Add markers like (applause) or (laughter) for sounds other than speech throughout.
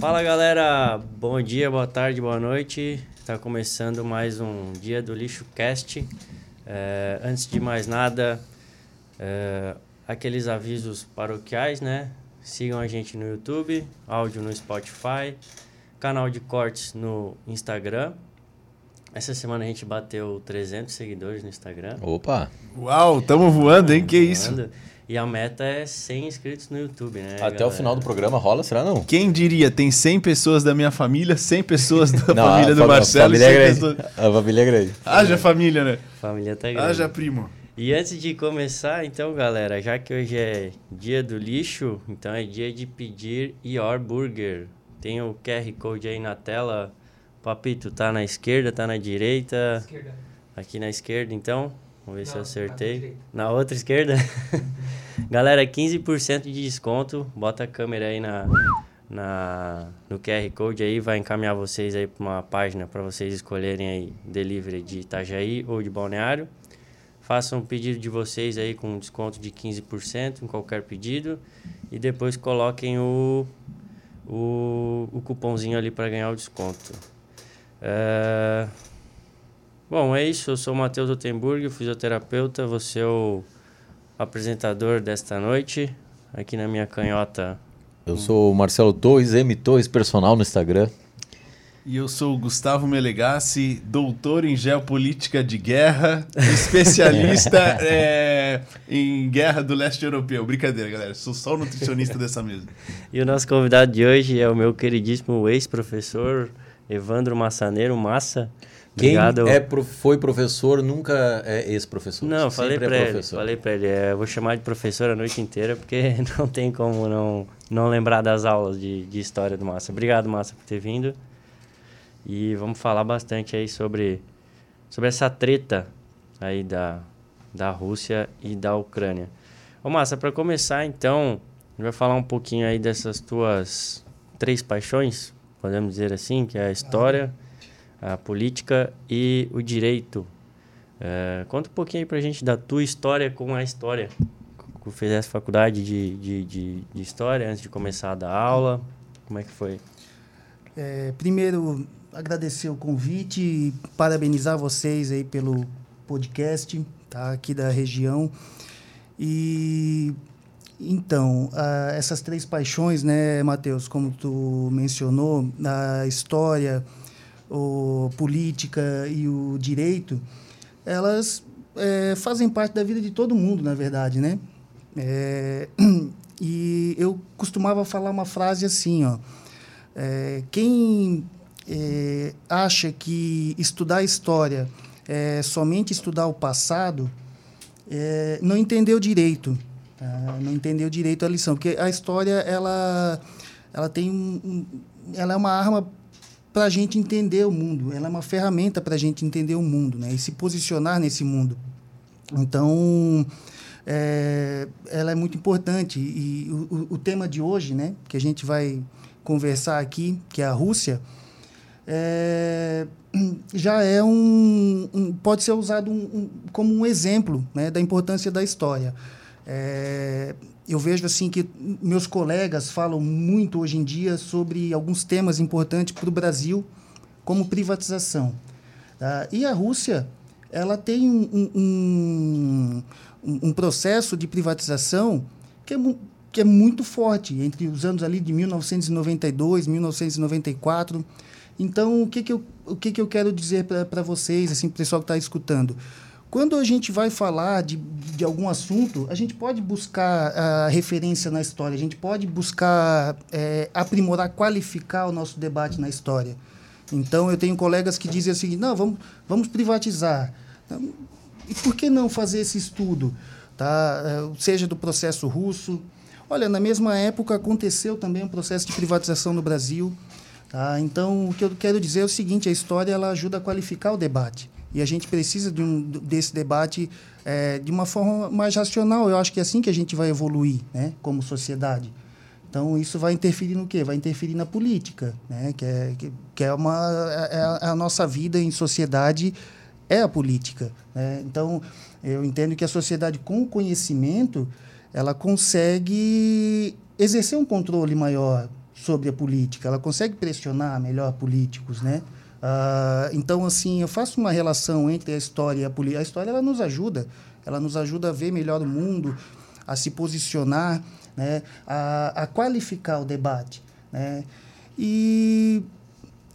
Fala galera, bom dia, boa tarde, boa noite. Está começando mais um dia do Lixo Cast. É, antes de mais nada, é, aqueles avisos paroquiais, né? Sigam a gente no YouTube, áudio no Spotify, canal de cortes no Instagram. Essa semana a gente bateu 300 seguidores no Instagram. Opa! Uau, tamo voando, hein? Que isso? E a meta é 100 inscritos no YouTube, né? Até galera? o final do programa rola, será não? Quem diria? Tem 100 pessoas da minha família, 100 pessoas da (laughs) Não, família do Marcelo. A família é 100 grande. pessoas... A família é grande. Haja família, né? Família tá grande. Haja primo. E antes de começar, então, galera, já que hoje é dia do lixo, então é dia de pedir Your Burger. Tem o QR Code aí na tela. Papito, tá na esquerda, tá na direita? Esquerda. Aqui na esquerda, então. Vamos ver se eu Não, acertei. na outra esquerda? (laughs) Galera, 15% de desconto. Bota a câmera aí na, na, no QR Code aí. Vai encaminhar vocês aí para uma página para vocês escolherem aí delivery de Itajaí ou de Balneário. Façam um pedido de vocês aí com um desconto de 15% em qualquer pedido. E depois coloquem o, o, o cupomzinho ali para ganhar o desconto. É... Bom, é isso. Eu sou o Matheus Otenburg, fisioterapeuta. Você é o apresentador desta noite. Aqui na minha canhota. Eu sou o Marcelo Torres, M Torres personal no Instagram. E eu sou o Gustavo Melegassi, doutor em geopolítica de guerra, (laughs) especialista (laughs) é, em guerra do leste europeu. Brincadeira, galera. Sou só o nutricionista dessa mesa. E o nosso convidado de hoje é o meu queridíssimo ex-professor Evandro Massaneiro Massa. Quem Obrigado. é pro- foi professor nunca é ex-professor. Não, falei pra é ele. professor. Falei pra ele. é, vou chamar de professor a noite inteira, porque (laughs) não tem como não, não lembrar das aulas de, de história do Massa. Obrigado, Massa, por ter vindo. E vamos falar bastante aí sobre, sobre essa treta aí da, da Rússia e da Ucrânia. Ô, Massa, para começar, então, a gente vai falar um pouquinho aí dessas tuas três paixões, podemos dizer assim, que é a história, a política e o direito. É, conta um pouquinho aí pra gente da tua história com a história. Tu fizesse faculdade de, de, de, de história antes de começar a dar aula. Como é que foi? É, primeiro, agradecer o convite e parabenizar vocês aí pelo podcast, tá? Aqui da região. E então, essas três paixões, né, Matheus, como tu mencionou, a história, o política e o direito, elas eh, fazem parte da vida de todo mundo, na verdade, né? É, (clears throat) e eu costumava falar uma frase assim, ó. É, quem é, acha que estudar história é somente estudar o passado, é, não entendeu direito. tá? Não entendeu direito a lição. Porque a história, ela, ela tem um- ela é uma arma para a gente entender o mundo. Ela é uma ferramenta para a gente entender o mundo né? e se posicionar nesse mundo. Então, é, ela é muito importante. E o, o- tema de hoje, né, que a gente vai conversar aqui, que é a Rússia, é, já é um, um- pode ser usado um- um- como um exemplo né, da importância da história. É, eu vejo assim que meus colegas falam muito hoje em dia sobre alguns temas importantes para o Brasil, como privatização. tá? E a Rússia, ela tem um, um- um, processo de privatização que é, que é muito forte, entre os anos ali de 1992, 1994. Então, o que, que, eu, o que, que eu quero dizer para vocês, assim, pessoal que está escutando? Quando a gente vai falar de, de algum assunto, a gente pode buscar a referência na história, a gente pode buscar eh, aprimorar, qualificar o nosso debate na história. Então, eu tenho colegas que dizem assim, não, vamos, vamos privatizar. Então, E por que não fazer esse estudo? Tá? Eh, Seja do processo russo. Olha, na mesma época aconteceu também um processo de privatização no Brasil. Tá? Então, o que eu quero dizer é o seguinte, a história ela ajuda a qualificar o debate. E a gente precisa de um, desse debate eh, de uma forma mais racional. Eu acho que é assim que a gente vai evoluir né, como sociedade. Então, isso vai interferir no quê? Vai interferir na política, né? que, é, que, que é, uma, é a- é a nossa vida em sociedade, é a política. Né? Então, eu entendo que a sociedade com conhecimento, ela consegue exercer um controle maior sobre a política, ela consegue pressionar melhor políticos, né? Ah, então, assim, eu faço uma relação entre a história e a política. A história ela nos ajuda, ela nos ajuda a ver melhor o mundo, a se posicionar, né? a, a qualificar o debate. Né? E,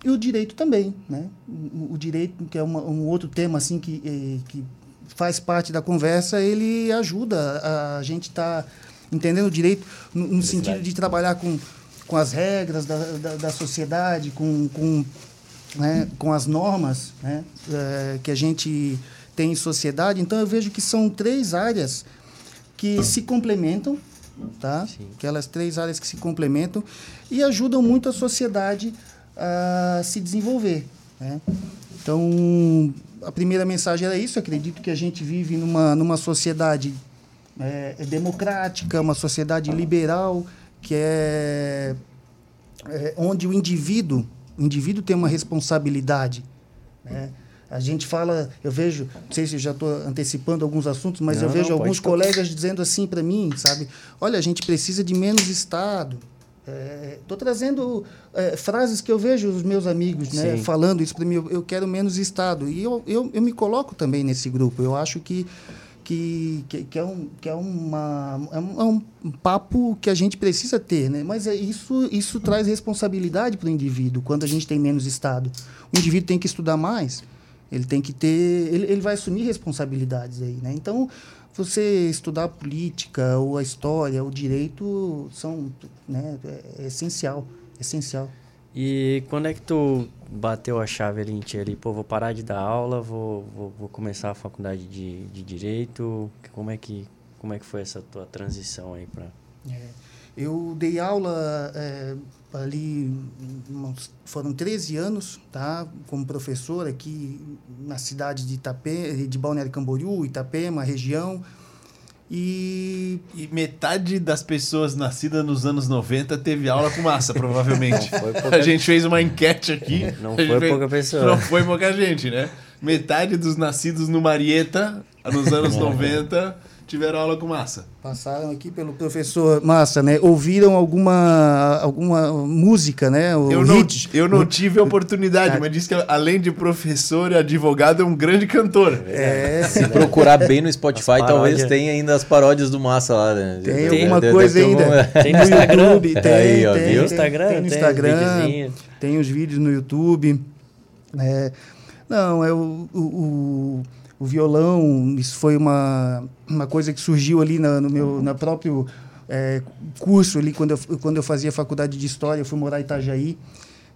e o direito também. Né? O, o direito, que é uma, um outro tema assim, que, eh, que faz parte da conversa, ele ajuda a, a gente estar tá entendendo o direito no, no sentido de trabalhar com, com as regras da, da, da sociedade, com, com né, com as normas né, é, que a gente tem em sociedade. Então, eu vejo que são três áreas que se complementam, tá? Aquelas três áreas que se complementam e ajudam muito a sociedade a se desenvolver. Né? Então, a primeira mensagem era isso. acredito que a gente vive numa, numa sociedade é, democrática, uma sociedade liberal, que é, é onde o indivíduo o indivíduo tem uma responsabilidade. Né? A gente fala, eu vejo, não sei se já estou antecipando alguns assuntos, mas não, eu vejo alguns colegas dizendo assim para mim, sabe? Olha, a gente precisa de menos Estado. Estou é, trazendo é, frases que eu vejo os meus amigos né, falando isso para mim. Eu, eu, quero menos Estado. E eu, eu, eu me coloco também nesse grupo. Eu acho que que, que, que, é, um, que é, uma, é um, é um papo que a gente precisa ter, né? Mas é isso, isso traz responsabilidade para o indivíduo quando a gente tem menos Estado. O indivíduo tem que estudar mais, ele tem que ter. Ele, ele vai assumir responsabilidades aí, né? Então, você estudar a política, ou a história, o direito são né, é, é essencial. Essencial. E quando é que tu bateu a chave ali em ti ali? Pô, vou parar de dar aula, vou, vou, vou começar a faculdade de, de Direito. Como é, que, como é que foi essa tua transição aí para... É, eu dei aula é, ali, foram 13 anos, tá? Como professor aqui na cidade de Itapema, de Balneário Camboriú, Itapema, região. E... e... metade das pessoas nascidas nos anos 90 teve aula com massa, (laughs) provavelmente. pouca... A gente fez uma enquete aqui. Não foi fez... pouca pessoa. Não foi pouca gente, né? Metade dos nascidos no Marieta, nos anos (laughs) 90 tiveram aula com Massa. Passaram aqui pelo professor Massa, né? Ouviram alguma, alguma música, né? O eu, não, eu não tive a oportunidade, mas disse que além de professor e advogado, é um grande cantor. É, se procurar bem no Spotify, talvez tenha ainda as paródias do Massa lá, né? Tem, tem alguma coisa ainda. Tem no (laughs) Instagram. tem, Aí, ó, tem, tem, Instagram, tem, no Instagram, tem, os vídeos no YouTube. É, não, é o, o, o o violão, isso foi uma, uma coisa que surgiu ali na, no meu na próprio é, curso ali quando eu, quando eu fazia faculdade de história, eu fui morar em Itajaí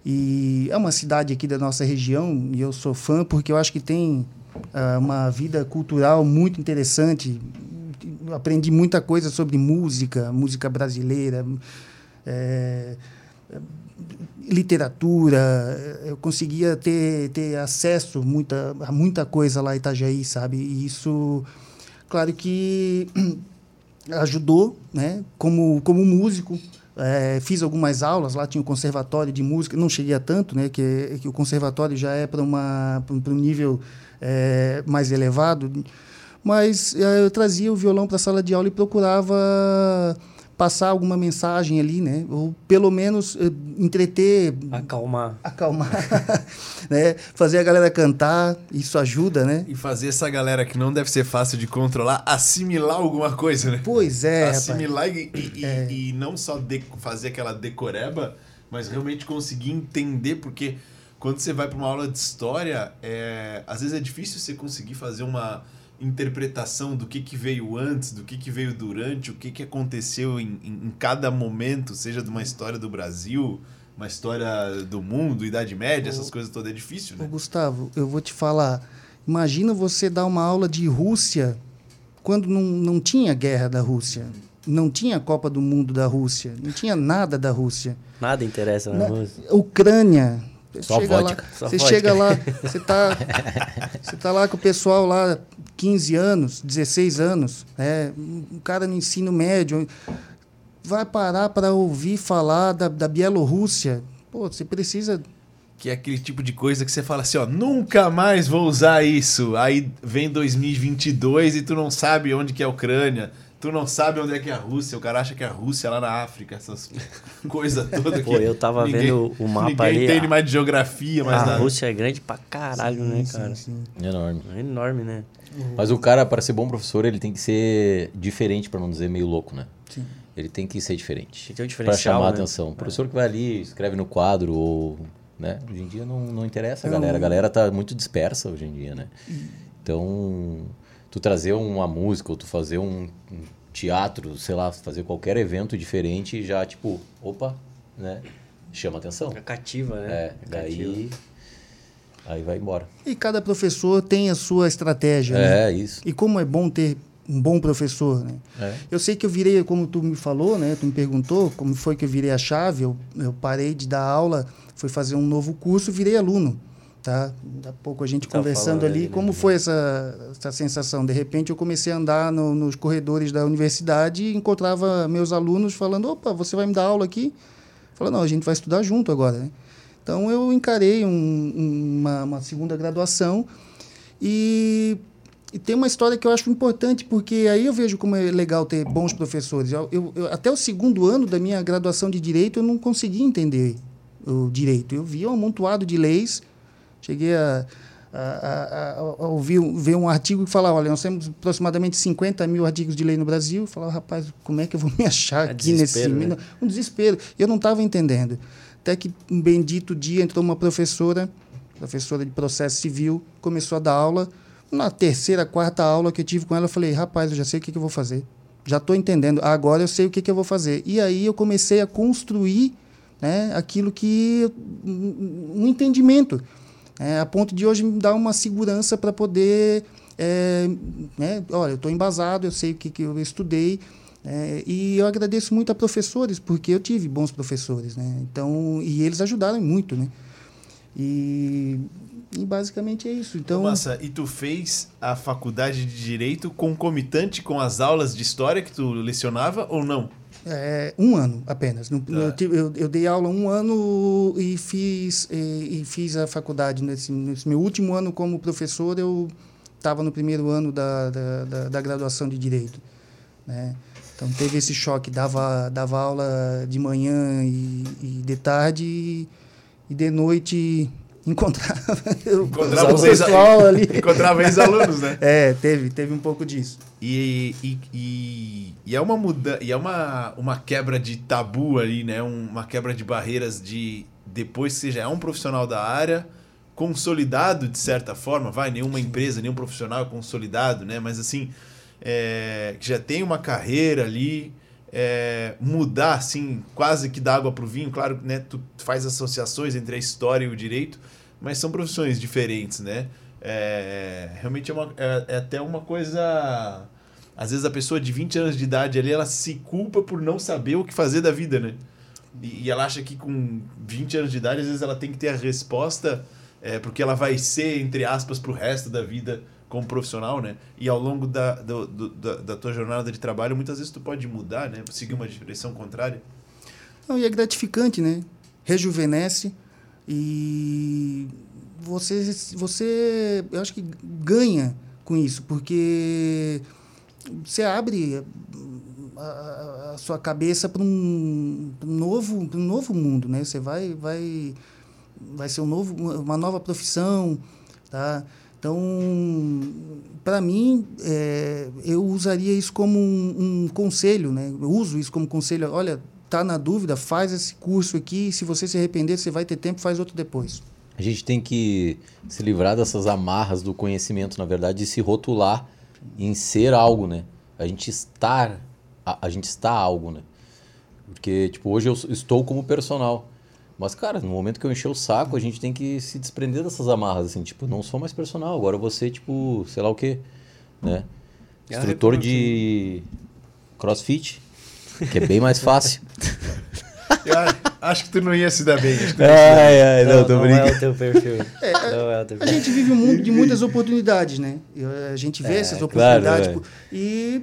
e é uma cidade aqui da nossa região e eu sou fã porque eu acho que tem uh, uma vida cultural muito interessante. aprendi muita coisa sobre música, música brasileira. É, literatura, eu conseguia ter, ter acesso muita, a muita coisa lá em Itajaí, sabe? E isso, claro que (clears throat) ajudou, né? Como, como músico, é, fiz algumas aulas, lá tinha um conservatório de música, não cheguei a tanto, né? Que, que o conservatório já é para um nível é, mais elevado, mas eu trazia o violão para a sala de aula e procurava passar alguma mensagem ali, né? Ou pelo menos uh, entreter, acalmar, acalmar, (laughs) né? Fazer a galera cantar, isso ajuda, né? E fazer essa galera que não deve ser fácil de controlar assimilar alguma coisa, né? Pois é, assimilar e, e, é. e, não só de, fazer aquela decoreba, mas realmente conseguir entender porque quando você vai para uma aula de história, é, às vezes é difícil você conseguir fazer uma interpretação do que, que veio antes, do que, que veio durante, o que, que aconteceu em, em, em cada momento, seja de uma história do Brasil, uma história do mundo, Idade Média, essas coisas todas, é difícil, né? Ô, Gustavo, eu vou te falar. Imagina você dar uma aula de Rússia quando não, não tinha guerra da Rússia. Não tinha Copa do Mundo da Rússia. Não tinha nada da Rússia. Nada interessa na, na Rússia. Ucrânia. Só chega vodka. lá, Só você vodka. chega lá, você tá, você tá lá com o pessoal lá 15 anos, 16 anos, né? um cara no ensino médio, vai parar para ouvir falar da, da Bielorrússia. Pô, você precisa que é aquele tipo de coisa que você fala assim, ó, nunca mais vou usar isso. Aí vem 2022 e tu não sabe onde que é a Ucrânia. Tu não sabe onde é que é a Rússia, o cara acha que é a Rússia é lá na África, essas (laughs) coisas todas. Pô, eu tava ninguém, vendo o mapa ninguém ali. Ninguém entende mais de geografia, mas A nada. Rússia é grande pra caralho, Sim, né, sim, cara? sim. Enorme. É enorme, né? Mas o cara, para ser bom professor, ele tem que ser diferente, para não dizer meio louco, né? Sim. Ele tem que ser diferente. Tem que ter um Para chamar a né? atenção. O professor que vai ali, escreve no quadro, ou. Né? Hoje em dia não, não interessa a galera. A galera tá muito dispersa hoje em dia, né? Então, tu trazer uma música, ou tu fazer um, um teatro, sei lá, fazer qualquer evento diferente, já, tipo, opa, né? Chama atenção. É cativa, né? É, cativa. daí. Aí vai embora. E cada professor tem a sua estratégia, né? É, isso. E como é bom ter um bom professor, né? É. Eu sei que eu virei, como tu me falou, né? Tu me perguntou como foi que eu virei a chave. Eu, eu parei de dar aula, fui fazer um novo curso, virei aluno, tá? Daqui a pouco a gente Tá conversando falando ali, ali, como né? foi essa, essa sensação? De repente eu comecei a andar no- nos corredores da universidade e encontrava meus alunos falando, opa, você vai me dar aula aqui? Falei, não, a gente vai estudar junto agora, né? Então eu encarei um- uma, uma segunda graduação e, e tem uma história que eu acho importante, porque aí eu vejo como é legal ter bons professores. Eu, eu- eu- até o segundo ano da minha graduação de Direito, eu não conseguia entender o direito. Eu via um amontoado de leis, cheguei a, a, a- a- ouvir, ver um artigo que falava, olha, nós temos aproximadamente 50 mil artigos de lei no Brasil. Eu falava, rapaz, como é que eu vou me (laughs) achar É aqui nesse... né? Um desespero. Eu não estava entendendo. Até que um bendito dia entrou uma professora, professora de processo civil, começou a dar aula. Na terceira, quarta aula que eu tive com ela, eu falei, rapaz, eu já sei o que, que eu vou fazer. Já estou entendendo. Agora eu sei o que, que eu vou fazer. E aí eu comecei a construir né, aquilo que... um entendimento. É, a ponto de hoje me dar uma segurança para poder... é, né, olha, eu estou embasado, eu sei o que, que eu estudei, é, e eu agradeço muito a professores, porque eu tive bons professores, né? Então, e eles ajudaram muito, né? E, e basicamente é isso. Então, Massa, e tu fez a faculdade de Direito concomitante com as aulas de História que tu lecionava ou não? É, um ano apenas. No- eu, eu, eu dei aula um ano e fiz, e, e fiz a faculdade. Nesse, nesse meu último ano como professor, eu estava no primeiro ano da, da, da, da graduação de Direito. Né? Então, teve esse choque. Dava, dava aula de manhã e, e de tarde, e de noite encontrava, (laughs) Encontrava o pessoal ali. (laughs) Encontrava ex-alunos, né? É, teve, teve um pouco disso. E, e, e, e é uma muda e é uma, uma quebra de tabu ali, né? Um- uma quebra de barreiras de depois que você já é um profissional da área, consolidado de certa forma, vai, nenhuma empresa, nenhum profissional é consolidado, né? Mas assim, é, que já tem uma carreira ali, é, mudar assim, quase que da água para o vinho, claro, né? Tu faz associações entre a história e o direito, mas são profissões diferentes, né? É, realmente é, uma, é, é até uma coisa. Às vezes a pessoa de 20 anos de idade ali, ela se culpa por não saber o que fazer da vida, né? E, e ela acha que com 20 anos de idade, às vezes ela tem que ter a resposta, é, porque ela vai ser, entre aspas, pro resto da vida como profissional, né? E ao longo da, do, do- da, da tua jornada de trabalho, muitas vezes tu pode mudar, né? Seguir uma direção contrária. Não, e é gratificante, né? Rejuvenesce e você, você, eu acho que ganha com isso, porque você abre a, a- sua cabeça para um, um novo, um novo mundo, né? Você vai, vai, vai ser um novo, uma nova profissão, tá? Então, para mim, é, eu usaria isso como um, um conselho, né? Eu uso isso como conselho. Olha, tá na dúvida, faz esse curso aqui. Se você se arrepender, você vai ter tempo, faz outro depois. A gente tem que se livrar dessas amarras do conhecimento, na verdade, e se rotular em ser algo, né? A gente estar, a, a gente está algo, né? Porque, tipo, hoje eu estou como personal. Mas, cara, no momento que eu encher o saco, a gente tem que se desprender dessas amarras, assim, tipo, não sou mais personal, agora eu vou ser, tipo, sei lá o quê, né? Instrutor de crossfit, que é bem mais fácil. Eu a- acho que tu não ia se dar bem. não ai, ai, não, tô não brincando. é o teu perfil. não é o teu A perfil. gente vive um mundo de muitas oportunidades, né? Eu- A gente vê É, essas claro, oportunidades é. pô, e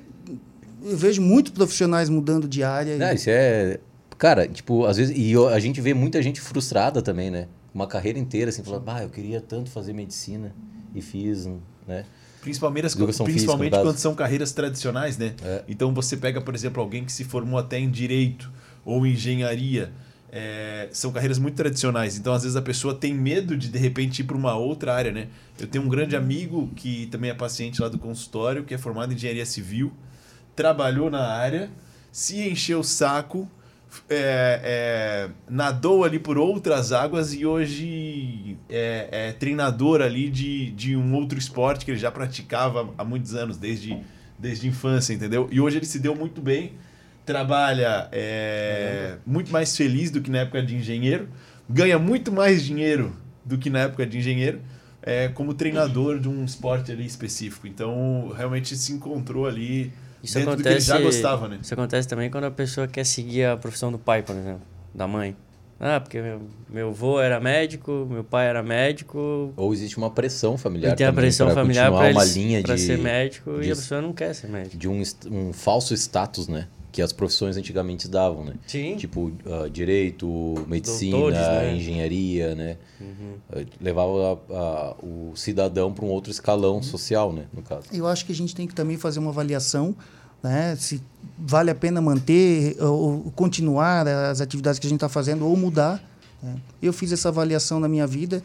eu vejo muitos profissionais mudando de área. Não, e- isso é. Cara, tipo, às vezes. E eu- a gente vê muita gente frustrada também, né? Uma carreira inteira, assim, falando, ah, eu queria tanto fazer medicina e fiz, né? Principalmente, principalmente física, quando são carreiras tradicionais, né? É. Então você pega, por exemplo, alguém que se formou até em direito ou engenharia. é, são carreiras muito tradicionais. Então, às vezes, a pessoa tem medo de, de repente, ir para uma outra área, né? Eu tenho um grande amigo que também é paciente lá do consultório, que é formado em engenharia civil, trabalhou na área, se encheu o saco, é, é, nadou ali por outras águas e hoje é, é treinador ali de, de um outro esporte que ele já praticava há muitos anos, desde, desde a infância, entendeu? E hoje ele se deu muito bem, trabalha é, muito mais feliz do que na época de engenheiro, ganha muito mais dinheiro do que na época de engenheiro, é, como treinador de um esporte ali específico. Então, realmente se encontrou ali Isso dentro do que ele acontece, já gostava, né? Isso acontece também quando a pessoa quer seguir a profissão do pai, por exemplo, da mãe. Ah, porque meu, meu avô era médico, meu pai era médico, Ou existe uma pressão familiar e tem a pressão pra familiar para uma linha de, ser médico e de- a pessoa não quer ser médico. de um, um falso status, né? Que as profissões antigamente davam, né? Sim. Tipo, ah, direito, medicina, Doutores, né? engenharia, né? Uhum. Ah, Levava a- a- o cidadão para um outro escalão social, né? No caso. Eu acho que a gente tem que também fazer uma avaliação, né? Se vale a pena manter ou continuar as atividades que a gente está fazendo ou mudar. né? Eu fiz essa avaliação na minha vida.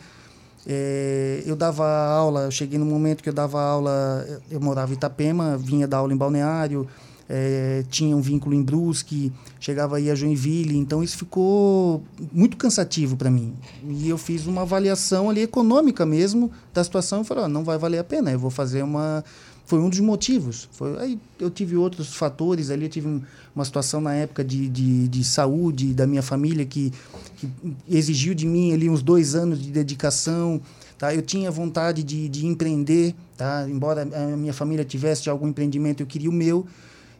É, eu dava aula, eu cheguei no momento que eu dava aula, eu morava em Itapema, vinha dar aula em Balneário, é, tinha um vínculo em Brusque, chegava aí a Joinville, então isso ficou muito cansativo para mim. E eu fiz uma avaliação ali econômica mesmo da situação e falei, ó, não vai valer a pena, eu vou fazer uma... Foi um dos motivos. Foi, aí eu tive outros fatores ali, eu tive um- uma situação na época de, de, de saúde da minha família que, que exigiu de mim ali uns dois anos de dedicação, Tá? Eu tinha vontade de, de empreender, tá? embora a minha família tivesse algum empreendimento, eu queria o meu.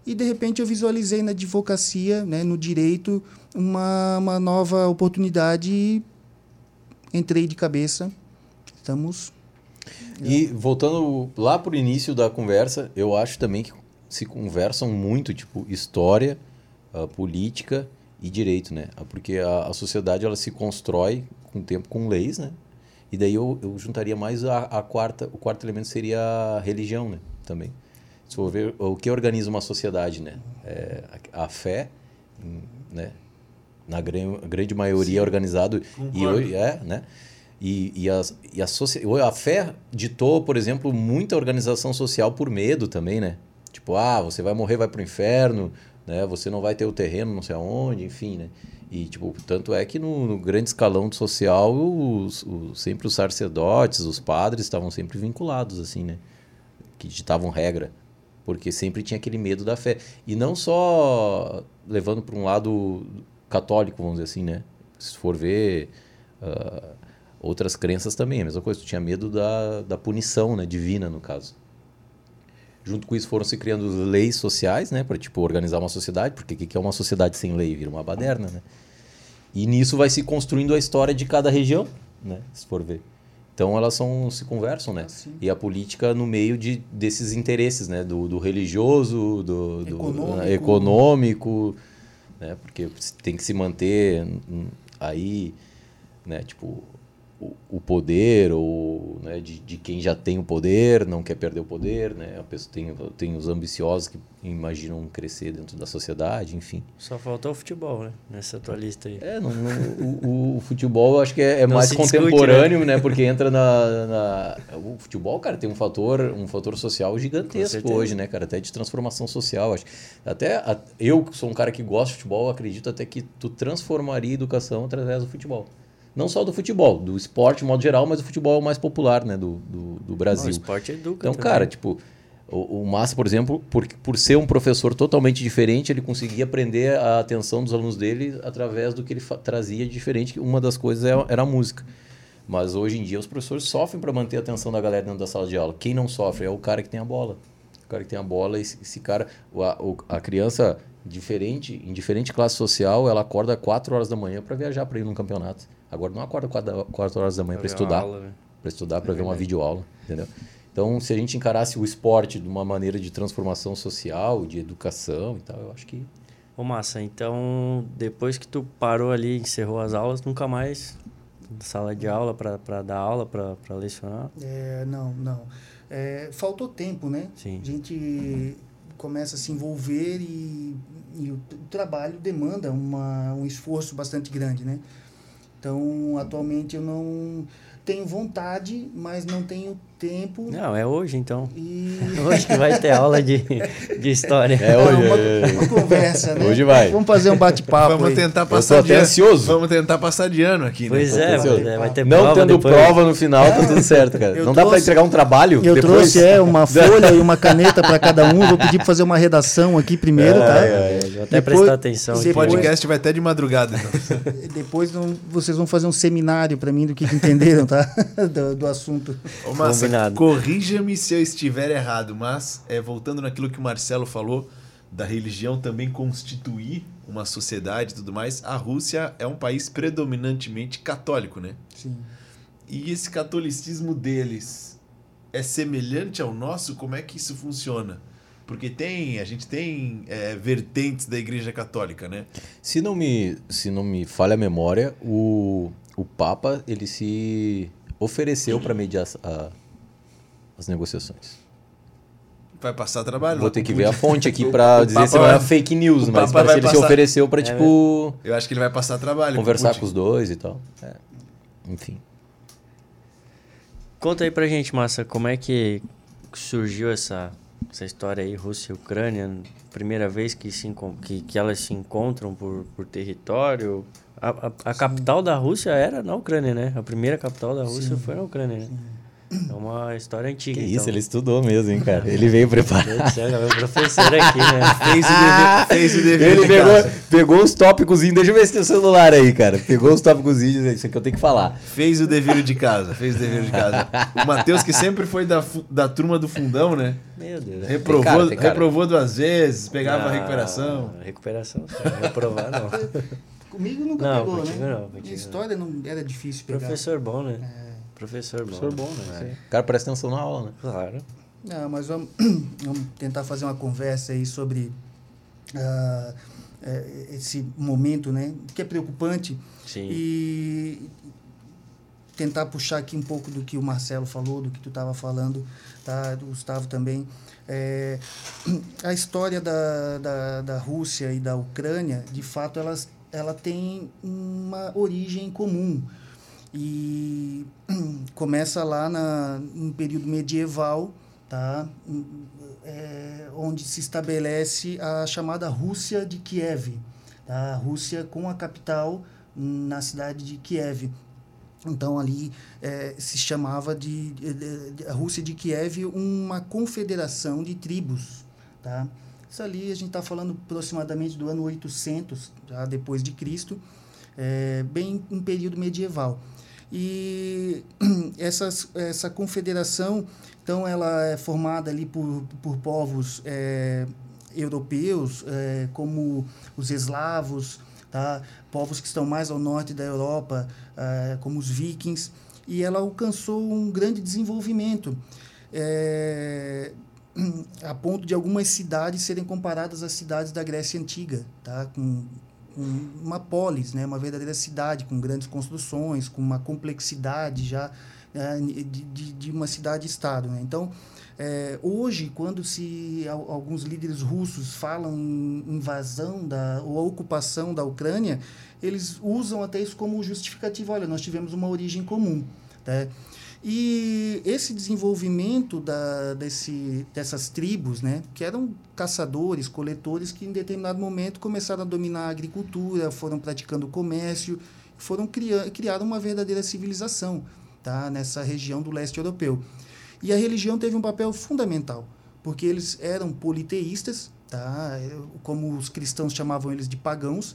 E, de repente, eu visualizei na advocacia, né, no direito, uma, uma nova oportunidade e entrei de cabeça. Estamos... E voltando lá pro início da conversa, eu acho também que se conversam muito, tipo, história, ah, política e direito, né? Ah, Porque a, a sociedade, ela se constrói com o tempo com leis, né? E daí eu, eu juntaria mais a, a quarta, o quarto elemento seria a religião, né? Também. Se for ver o que organiza uma sociedade, né? É, a, a fé, em- né? Na gran, grande maioria é organizado e concordo. hoje é, né? E, e, a, e a, a fé ditou, por exemplo, muita organização social por medo também, né? Tipo, ah, você vai morrer, vai pro inferno, né? Você não vai ter o terreno, não sei aonde, enfim, né? E, tipo, tanto é que no, no grande escalão social, os, os- sempre os sacerdotes, os padres estavam sempre vinculados, assim, né? Que ditavam regra. Porque sempre tinha aquele medo da fé. E não só levando para um lado católico, vamos dizer assim, né? Se for ver ah, outras crenças também, a mesma coisa. Tu tinha medo da, da punição, né? Divina, no caso. Junto com isso foram se criando leis sociais, né? Para, tipo, organizar uma sociedade. Porque o que é uma sociedade sem lei? Vira uma baderna, né? E nisso vai se construindo a história de cada região, né? Se for ver. Então elas são, se conversam, né? Assim. E a política no meio de, desses interesses, né? Do, do religioso, do, do Econômico. eh, econômico, né? Porque tem que se manter aí, né? Tipo, o, o poder ou né? de, de quem já tem o poder, não quer perder o poder, né? A pessoa tem, tem os ambiciosos que imaginam crescer dentro da sociedade, enfim. Só faltou o futebol, né? Nessa tua lista aí. É, não, não- o, o futebol eu acho que é, é mais se discute, contemporâneo, né? Porque entra na, na- O futebol, cara, tem um fator, um fator social gigantesco hoje, né, cara? Até de transformação social, acho. Até a- eu, que sou um cara que gosta de futebol, acredito até que tu transformaria a educação através do futebol. Não só do futebol, do esporte de modo geral, mas o futebol é o mais popular, né, do, do, do Não, Brasil. o esporte educa Então, também. cara, tipo, o, o Massa, por exemplo, por, por ser um professor totalmente diferente, ele conseguia prender a atenção dos alunos dele através do que ele trazia de diferente. que Uma das coisas era, era a música. Mas hoje em dia os professores sofrem para manter a atenção da galera dentro da sala de aula. Quem não sofre é o cara que tem a bola. O cara que tem a bola, esse, esse cara, a, a criança diferente, em diferente classe social, ela acorda 4 horas da manhã para viajar para ir num campeonato. Agora não acorda 4 horas da manhã para estudar né? para estudar, para ver uma videoaula, entendeu? Então, se a gente encarasse o esporte de uma maneira de transformação social, de educação e tal, eu acho que Ô, Massa, então depois que tu parou ali, encerrou as aulas, nunca mais sala de aula para dar aula, para lecionar? É, não, não. é, faltou tempo, né? Sim. A gente começa a se envolver e, e o, o trabalho demanda uma, um esforço bastante grande, né? Então, atualmente eu não tenho vontade, mas não tenho tempo. Não, é hoje então. E (laughs) Hoje que vai ter aula de, de história. É hoje. uma, é. uma conversa, né? Hoje vai. Vamos fazer um bate-papo. Vamos aí. tentar passar até de ano. ansioso. Vamos tentar passar de ano aqui, né? Pois é, Ansioso. vai, ter Não prova tendo depois. prova no final, tá tudo certo, cara. Eu Não dá pra trouxe- entregar um trabalho Eu depois? trouxe é, uma (laughs) folha e uma caneta para cada um. Vou pedir para fazer uma redação aqui primeiro, tá? É, é, Vou até Depois- prestar atenção. Depois- podcast vai até de madrugada, então. (laughs) Depois não- vocês vão fazer um seminário para mim do que, que entenderam, tá? (laughs) Do, do assunto. Ô, Massa, Combinado. corrija-me se eu estiver errado, mas é, voltando naquilo que o Marcelo falou, da religião também constituir uma sociedade e tudo mais, a Rússia é um país predominantemente católico, né? Sim. E esse catolicismo deles é semelhante ao nosso? Como é que isso funciona? Porque tem, a gente tem é, vertentes da Igreja Católica, né? Se não me, se não me falha a memória, o, o Papa ele se ofereceu para mediar as- a- as negociações. Vai passar trabalho. Vou ter com que ver a (laughs) fonte aqui para dizer se não é fake news, o mas parece que ele se passar- ofereceu para tipo Eu acho que ele vai passar trabalho. conversar o com os dois e tal. É. Enfim. Conta aí pra gente, Massa, como é que surgiu essa, essa história aí, Rússia e Ucrânia? Primeira vez que, se, que, que elas se encontram por, por território. A, a, a capital da Rússia era na Ucrânia, né? A primeira capital da Rússia foi na Ucrânia, né? É uma história antiga. Que então. isso, ele estudou mesmo, hein, cara. Ele veio preparado. Céu, é professor aqui, né? (laughs) Fez o dever, fez o dever Ele de pegou, casa. pegou os tópicos, deixa eu ver se tem o celular aí, cara. Pegou os tópicos, isso aqui eu tenho que falar. Fez o dever de casa, fez o dever de casa. O Matheus, que sempre foi da, da turma do fundão, né? Meu Deus. Reprovou, cara, tem cara. reprovou duas vezes, pegava a Ah, recuperação. Recuperação, só. reprovar não. Comigo nunca Não, pegou, né? não, Minha história não era difícil pegar. Professor bom, né? Professor bom. Professor bom, né? O cara presta atenção na aula, né? Claro. Não, mas vamos, (clears throat) vamos tentar fazer uma conversa aí sobre eh, esse momento, né? Que é preocupante. Sim. E tentar puxar aqui um pouco do que o Marcelo falou, do que tu estava falando, tá? Do Gustavo também. É, (clears throat) a história da, da, da Rússia e da Ucrânia, de fato, elas, ela tem uma origem comum. E (clears throat) começa lá na, no período medieval, tá? É, onde se estabelece a chamada Rússia de Kiev. Tá? A Rússia com a capital na cidade de Kiev. Então ali eh, se chamava de, de- de- a Rússia de Kiev uma confederação de tribos, tá? Isso ali a gente está falando aproximadamente do ano 800 já depois de Cristo, eh, bem em período medieval. E (clears throat) essas, essa confederação, então, ela é formada ali por, por povos eh, europeus, eh, como os eslavos, tá? povos que estão mais ao norte da Europa, eh, como os vikings, e ela alcançou um grande desenvolvimento, eh, (clears throat) a ponto de algumas cidades serem comparadas às cidades da Grécia Antiga, tá? com uma polis, né? uma verdadeira cidade, com grandes construções, com uma complexidade já eh, de, de, uma cidade-estado. Né? Então, é, hoje, quando se al- alguns líderes russos falam em invasão da, ou ocupação da Ucrânia, eles usam até isso como justificativa. Olha, nós tivemos uma origem comum. Tá? E esse desenvolvimento da, desse, dessas tribos, né, que eram caçadores, coletores, que em determinado momento começaram a dominar a agricultura, foram praticando comércio, foram criando, criaram uma verdadeira civilização tá, nessa região do leste europeu. E a religião teve um papel fundamental, porque eles eram politeístas, tá? como os cristãos chamavam eles de pagãos,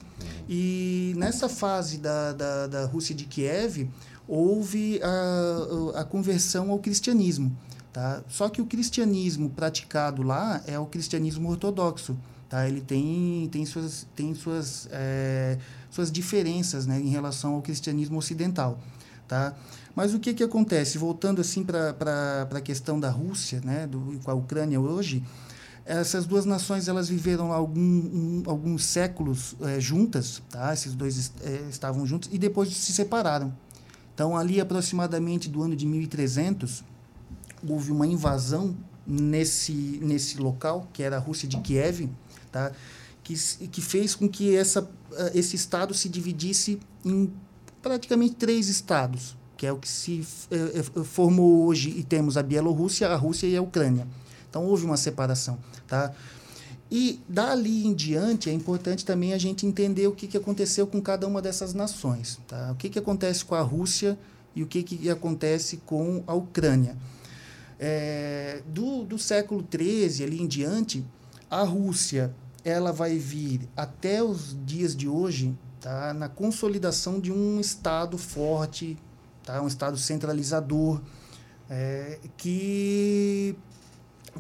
e nessa fase da, da, da Rússia de Kiev, houve a, a conversão ao cristianismo. Tá? Só que o cristianismo praticado lá é o cristianismo ortodoxo. Tá? Ele tem, tem, suas, tem suas, eh, suas diferenças né, em relação ao cristianismo ocidental. Tá? Mas o que, que acontece? Voltando assim para a questão da Rússia, né, do, com a Ucrânia hoje, essas duas nações elas viveram algum, um, alguns séculos eh, juntas, tá? esses dois eh, estavam juntos, e depois se separaram. Então, ali aproximadamente do ano de 1300, houve uma invasão nesse, nesse local, que era a Rússia de Kiev, tá? que, que fez com que essa, esse estado se dividisse em praticamente três estados, que é o que se eh, formou hoje, e temos a Bielorrússia, a Rússia e a Ucrânia. Então, houve uma separação. Tá? E dali em diante é importante também a gente entender o que, que aconteceu com cada uma dessas nações. Tá? O que, que acontece com a Rússia e o que, que acontece com a Ucrânia. É, do, do século XIII ali em diante, a Rússia ela vai vir até os dias de hoje tá, na consolidação de um Estado forte, tá, um Estado centralizador, é, que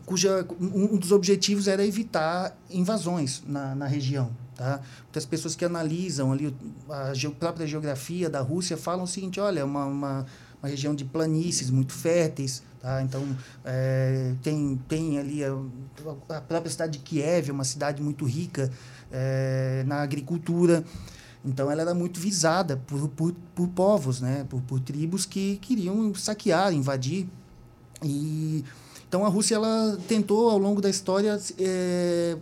cuja um dos objetivos era evitar invasões na, na região. Tá? Muitas pessoas que analisam ali a própria geografia da Rússia falam o seguinte, olha, é uma, uma, uma região de planícies muito férteis, tá? então é, tem, tem ali a, a, própria cidade de Kiev, uma cidade muito rica é, na agricultura, então ela era muito visada por, por, por povos, né? por, por tribos que queriam saquear, invadir e então a Rússia ela tentou ao longo da história é,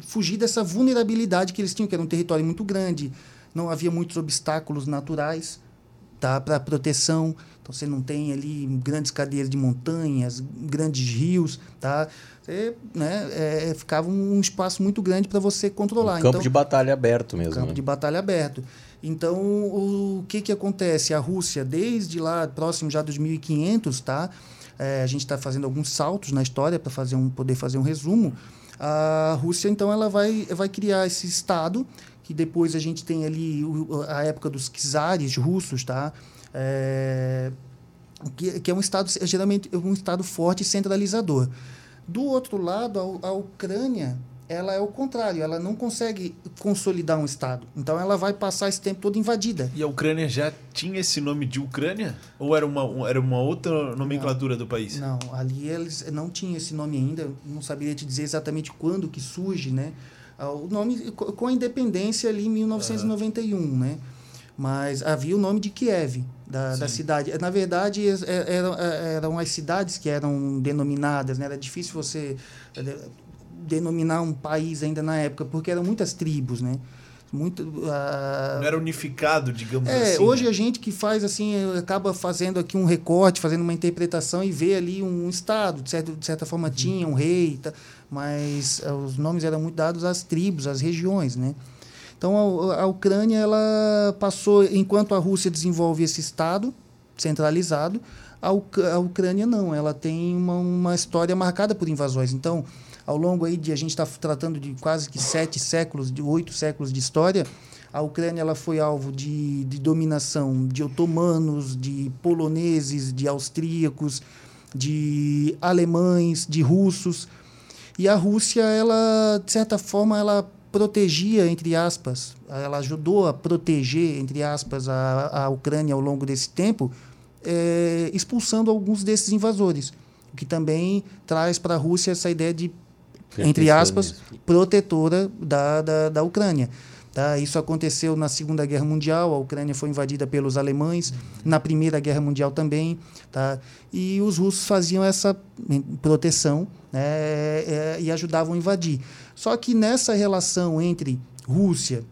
fugir dessa vulnerabilidade que eles tinham, que era um território muito grande, não havia muitos obstáculos naturais tá, para proteção. Então você não tem ali grandes cadeias de montanhas, grandes rios, tá? Você, né, é, ficava um espaço muito grande para você controlar. Um campo então, de batalha aberto mesmo. Campo né? de batalha aberto. Então, o, que que acontece? A Rússia, desde lá, próximo já dos 1500, tá? É, a gente está fazendo alguns saltos na história para fazer um, poder fazer um resumo. A Rússia, então, ela vai, vai criar esse Estado, que depois a gente tem ali a época dos czares russos, tá? É, que, que é um Estado, geralmente, um Estado forte e centralizador. Do outro lado, a, a Ucrânia ela é o contrário, ela não consegue consolidar um Estado. Então ela vai passar esse tempo todo invadida. E a Ucrânia já tinha esse nome de Ucrânia? Ou era uma, era uma outra nomenclatura não, do país? Não, ali eles não tinham esse nome ainda, não saberia te dizer exatamente quando que surge, né? Ah, o nome com a independência ali em 1991, uhum. né? Mas havia o nome de Kiev, da, da cidade. Na verdade, eram, eram as cidades que eram denominadas, né? Era difícil você denominar um país ainda na época, porque eram muitas tribos, né? Muito, uh, não era unificado, digamos é, assim. Hoje né? a gente que faz assim, acaba fazendo aqui um recorte, fazendo uma interpretação e vê ali um estado, de, certo, de certa forma uhum. tinha um rei, tá, mas uh, os nomes eram muito dados às tribos, às regiões, né? Então a, a Ucrânia ela passou, enquanto a Rússia desenvolve esse estado centralizado, a, Uc a Ucrânia não, ela tem uma, uma história marcada por invasões. Então ao longo aí de a gente está tratando de quase que sete séculos, de oito séculos de história, a Ucrânia ela foi alvo de, de dominação de otomanos, de poloneses, de austríacos, de alemães, de russos. E a Rússia, ela, de certa forma, ela protegia, entre aspas, ela ajudou a proteger, entre aspas, a, a Ucrânia ao longo desse tempo, é, expulsando alguns desses invasores. O que também traz para a Rússia essa ideia de entre aspas, protetora da, da, da Ucrânia. Tá? Isso aconteceu na Segunda Guerra Mundial, a Ucrânia foi invadida pelos alemães, na Primeira Guerra Mundial também. Tá? E os russos faziam essa proteção né, é, e ajudavam a invadir. Só que nessa relação entre Rússia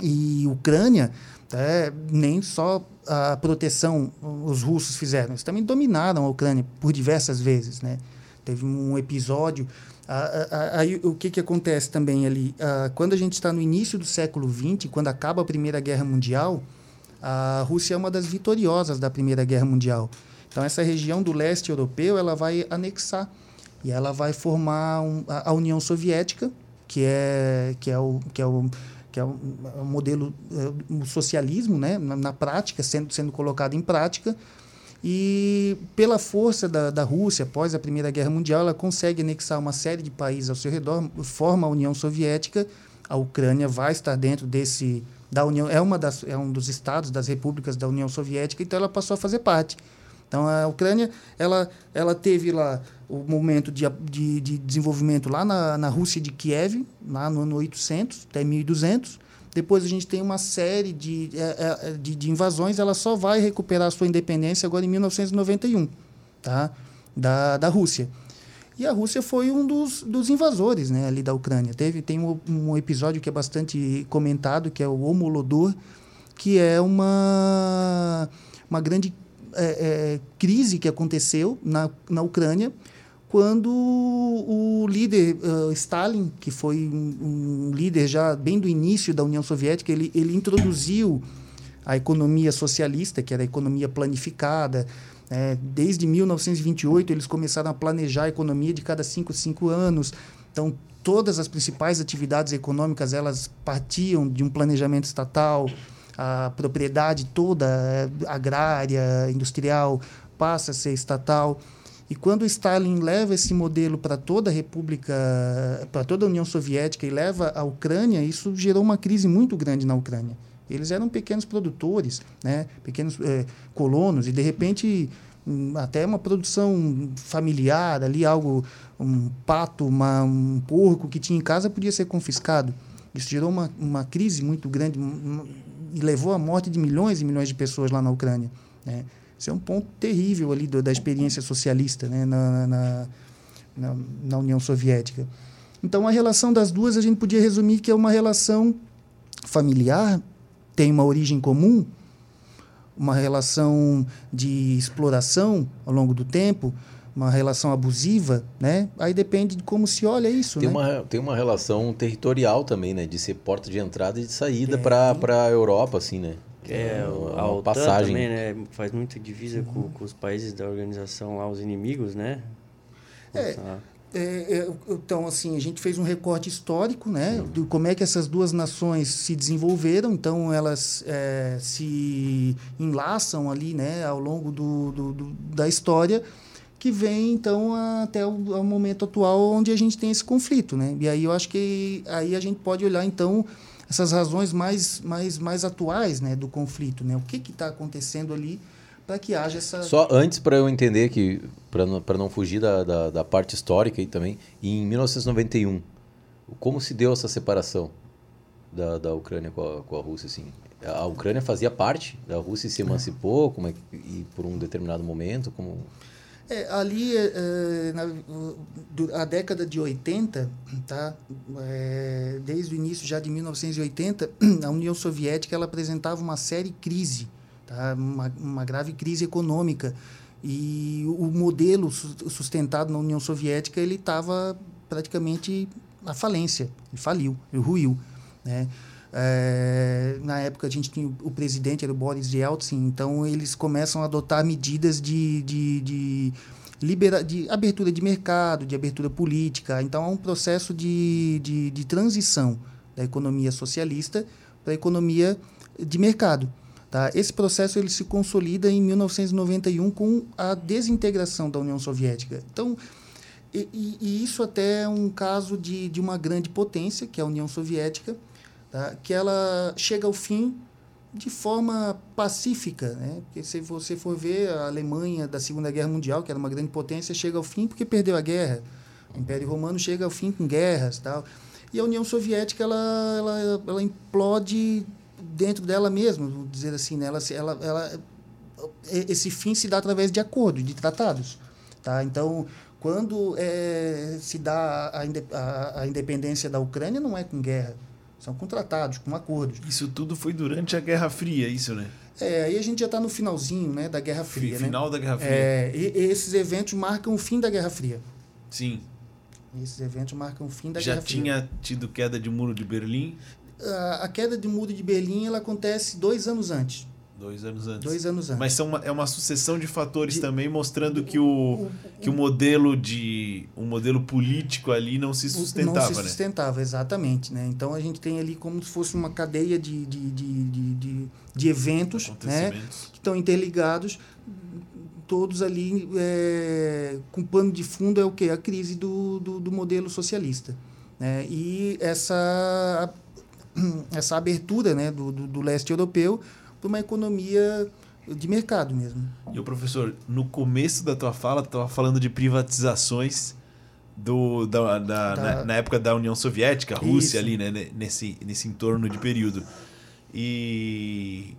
e Ucrânia, é, nem só a proteção os russos fizeram, eles também dominaram a Ucrânia por diversas vezes. Né? Teve um episódio Aí o que, que acontece também ali? Quando a gente está no início do século XX, quando acaba a Primeira Guerra Mundial, a Rússia é uma das vitoriosas da Primeira Guerra Mundial. Então essa região do leste europeu ela vai anexar e ela vai formar um, a, União Soviética, que é que é o que é o que é o, modelo é, o socialismo, né, na, na prática sendo sendo colocado em prática e pela força da, da Rússia, após a Primeira Guerra Mundial, ela consegue anexar uma série de países ao seu redor, forma a União Soviética. A Ucrânia vai estar dentro desse da União, é uma das é um dos estados das repúblicas da União Soviética, então ela passou a fazer parte. Então a Ucrânia ela ela teve lá o momento de, de, de desenvolvimento lá na, na Rússia de Kiev, lá no ano 800 até 1200 depois a gente tem uma série de, é, é, de, de invasões. Ela só vai recuperar sua independência agora em 1991. Tá? da, da Rússia. E a Rússia foi um dos, dos invasores né, ali da Ucrânia. Teve, tem um, um episódio que é bastante comentado, que é o Homolodor, que é uma, uma grande é, é, crise que aconteceu na, na Ucrânia quando o líder uh, Stalin, que foi um, um, líder já bem do início da União Soviética, ele, ele introduziu a economia socialista, que era a economia planificada. É, desde 1928, eles começaram a planejar a economia de cada cinco, cinco anos. Então, todas as principais atividades econômicas elas partiam de um planejamento estatal. A propriedade toda é, agrária, industrial, passa a ser estatal. E quando Stalin leva esse modelo para toda a República, para toda a União Soviética e leva a Ucrânia, isso gerou uma crise muito grande na Ucrânia. Eles eram pequenos produtores, né? pequenos é, colonos, e de repente hum, até uma produção familiar ali, algo, um pato, uma, um porco que tinha em casa podia ser confiscado. Isso gerou uma, uma crise muito grande e levou à morte de milhões e milhões de pessoas lá na Ucrânia. Né? Isso é um ponto terrível ali do, da experiência socialista né, na, na, na, na, União Soviética. Então, a relação das duas a gente podia resumir que é uma relação familiar, tem uma origem comum, uma relação de exploração ao longo do tempo, uma relação abusiva, né? Aí depende de como se olha isso, tem né? Uma, tem uma relação territorial também, né? De ser porta de entrada e de saída é. para a Europa, assim, né? É, a OTAN passagem. também, né? Faz muita divisa uhum. com, com, os países da organização lá, os inimigos, né? É, é, é, então, assim, a gente fez um recorte histórico, né? De como é que essas duas nações se desenvolveram. Então, elas é, se enlaçam ali, né? Ao longo do, do, do da história que vem então até o, o, momento atual onde a gente tem esse conflito, né? E aí eu acho que aí a gente pode olhar então essas razões mais, mais, mais atuais né, do conflito. Né? O que está acontecendo ali para que haja essa. Só antes para eu entender que, para não, não fugir da, da, da, parte histórica aí também, em 1991, como se deu essa separação da, da Ucrânia com a, com a Rússia? Assim? A Ucrânia fazia parte da Rússia e se emancipou como é, e por um determinado momento? Como... É, ali, é, na, a década de 80, tá? É, desde o início já de 1980, (clears throat) a União Soviética ela apresentava uma séria crise, tá? uma, uma grave crise econômica. E o modelo sustentado na União Soviética ele estava praticamente na falência, ele faliu, ele ruiu. Né? É, na época a gente tinha o presidente, era o Boris Yeltsin, então eles começam a adotar medidas de, de, de, libera, de abertura de mercado, de abertura política. Então é um processo de, de, de transição da economia socialista para a economia de mercado. Tá? Esse processo ele se consolida em 1991 com a desintegração da União Soviética. Então, e, e isso até é um caso de, de uma grande potência, que é a União Soviética, tá? que ela chega ao fim de forma pacífica, né? Porque se você for ver a Alemanha da Segunda Guerra Mundial, que era uma grande potência, chega ao fim porque perdeu a guerra. O Império Romano chega ao fim com guerras, tal. E a União Soviética ela, ela, ela implode dentro dela mesma, vou dizer assim, né? ela, ela, ela, esse fim se dá através de acordos, de tratados, tá? Então, quando é, se dá a, a, a independência da Ucrânia, não é com guerra, são contratados, com acordos. Isso tudo foi durante a Guerra Fria, isso, né? É, aí a gente já está no finalzinho né, da Guerra Fria. Né? Final né? da Guerra Fria. É, e, e esses eventos marcam o fim da Guerra Fria. Sim. Esses eventos marcam o fim da já Guerra Fria. Já tinha tido queda de muro de Berlim? A, a queda de muro de Berlim ela acontece dois anos antes. Dois anos antes. Dois anos antes. Mas são uma, é uma sucessão de fatores de, também mostrando que o, que o modelo de o modelo político ali não se sustentava, Não se sustentava, né? exatamente. Né? Então a gente tem ali como se fosse uma cadeia de, de, de, de, de, de eventos né? que estão interligados, todos ali é, com pano de fundo é o que? A crise do, do, do modelo socialista. Né? E essa, (clears throat) essa abertura né, do, do, do leste europeu para uma economia de mercado mesmo. E o professor, no começo da tua fala, tu estava falando de privatizações do, da, da, da... Na, na, época da União Soviética, Rússia Isso. ali, né, nesse, nesse entorno de período. E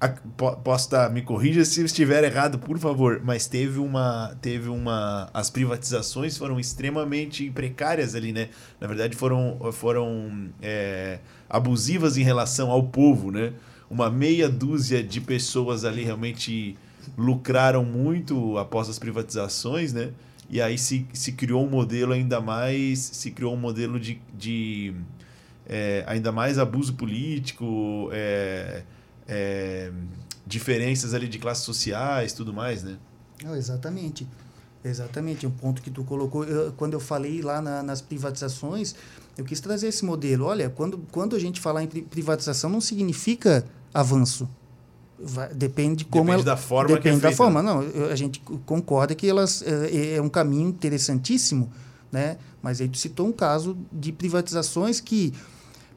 a- po- posso estar, me corrija se estiver errado, por favor, mas teve uma, teve uma, as privatizações foram extremamente precárias ali, né? Na verdade foram, foram é, abusivas em relação ao povo, né? Uma meia dúzia de pessoas ali realmente lucraram muito após as privatizações, né? E aí se, se criou um modelo ainda mais, se criou um modelo de, de é, ainda mais abuso político, é, é, diferenças ali de classes sociais, tudo mais, né? Não, exatamente. Exatamente. Um ponto que tu colocou, eu- quando eu falei lá na- nas privatizações, eu quis trazer esse modelo. Olha, quando, quando a gente falar em pri- privatização, não significa avanço. Vai- depende de como Depende ela, da forma que é depende da feita, forma. Não, a gente concorda que elas é, é um caminho interessantíssimo, né? Mas aí tu citou um caso de privatizações que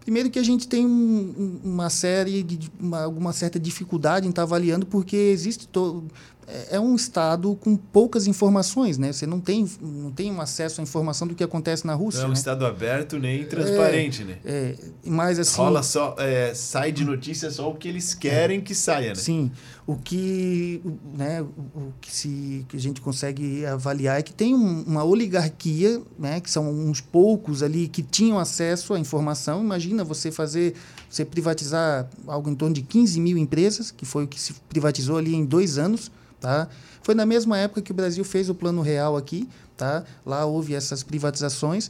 Primeiro que a gente tem um- um- uma série de uma, alguma certa dificuldade em estar avaliando porque existe to, é é um estado com poucas informações, né? Você não tem não tem um acesso à informação do que acontece na Rússia, Não é um né? estado aberto nem transparente, né? É, mas assim, Rola só, é, sai de notícia só o que eles querem que saia, né? Sim, o que, né, o que, se, que a gente consegue avaliar é que tem um- uma oligarquia, né, que são uns poucos ali que tinham acesso à informação. Imagina você fazer, você privatizar algo em torno de 15 mil empresas, que foi o que se privatizou ali em dois anos. Tá? Foi na mesma época que o Brasil fez o Plano Real aqui. Tá? Lá houve essas privatizações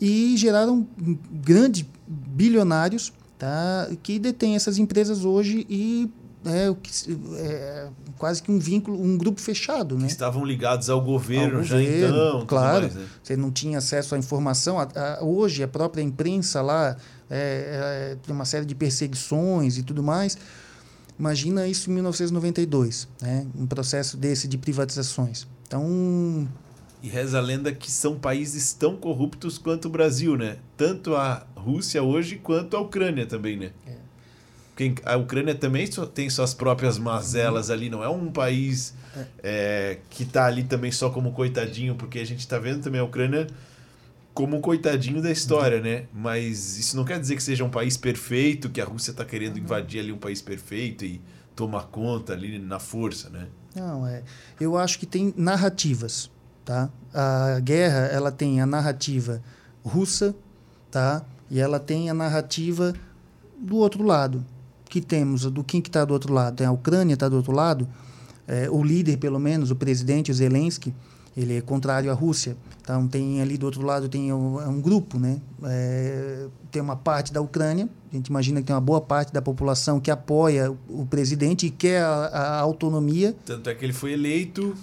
e geraram grandes bilionários tá? que detêm essas empresas hoje e é, é quase que um vínculo, um grupo fechado, né? Estavam ligados ao governo, Ao já governo, então, tudo claro. mais, né? Você não tinha acesso à informação. A- a- hoje, a própria imprensa lá é, é, tem uma série de perseguições e tudo mais. Imagina isso em 1992, né? um processo desse de privatizações. Então, E reza a lenda que são países tão corruptos quanto o Brasil, né? Tanto a Rússia hoje quanto a Ucrânia também, né? É. Porque a Ucrânia também tem suas próprias mazelas ali, não é um país é, que tá ali também só como coitadinho, porque a gente tá vendo também a Ucrânia como um coitadinho da história, né? Mas isso não quer dizer que seja um país perfeito, que a Rússia tá querendo invadir ali um país perfeito e tomar conta ali na força, né? Não, é. Eu acho que tem narrativas, tá? A guerra, ela tem a narrativa russa, tá? E ela tem a narrativa do outro lado. Que temos do quem que está do outro lado? Tem a Ucrânia está do outro lado. É, o líder, pelo menos, o presidente, Zelensky, ele é contrário à Rússia. Então tem ali do outro lado tem um, é um grupo, né? É, tem uma parte da Ucrânia. A gente imagina que tem uma boa parte da população que apoia o, o presidente e quer a, a autonomia Tanto é que ele foi eleito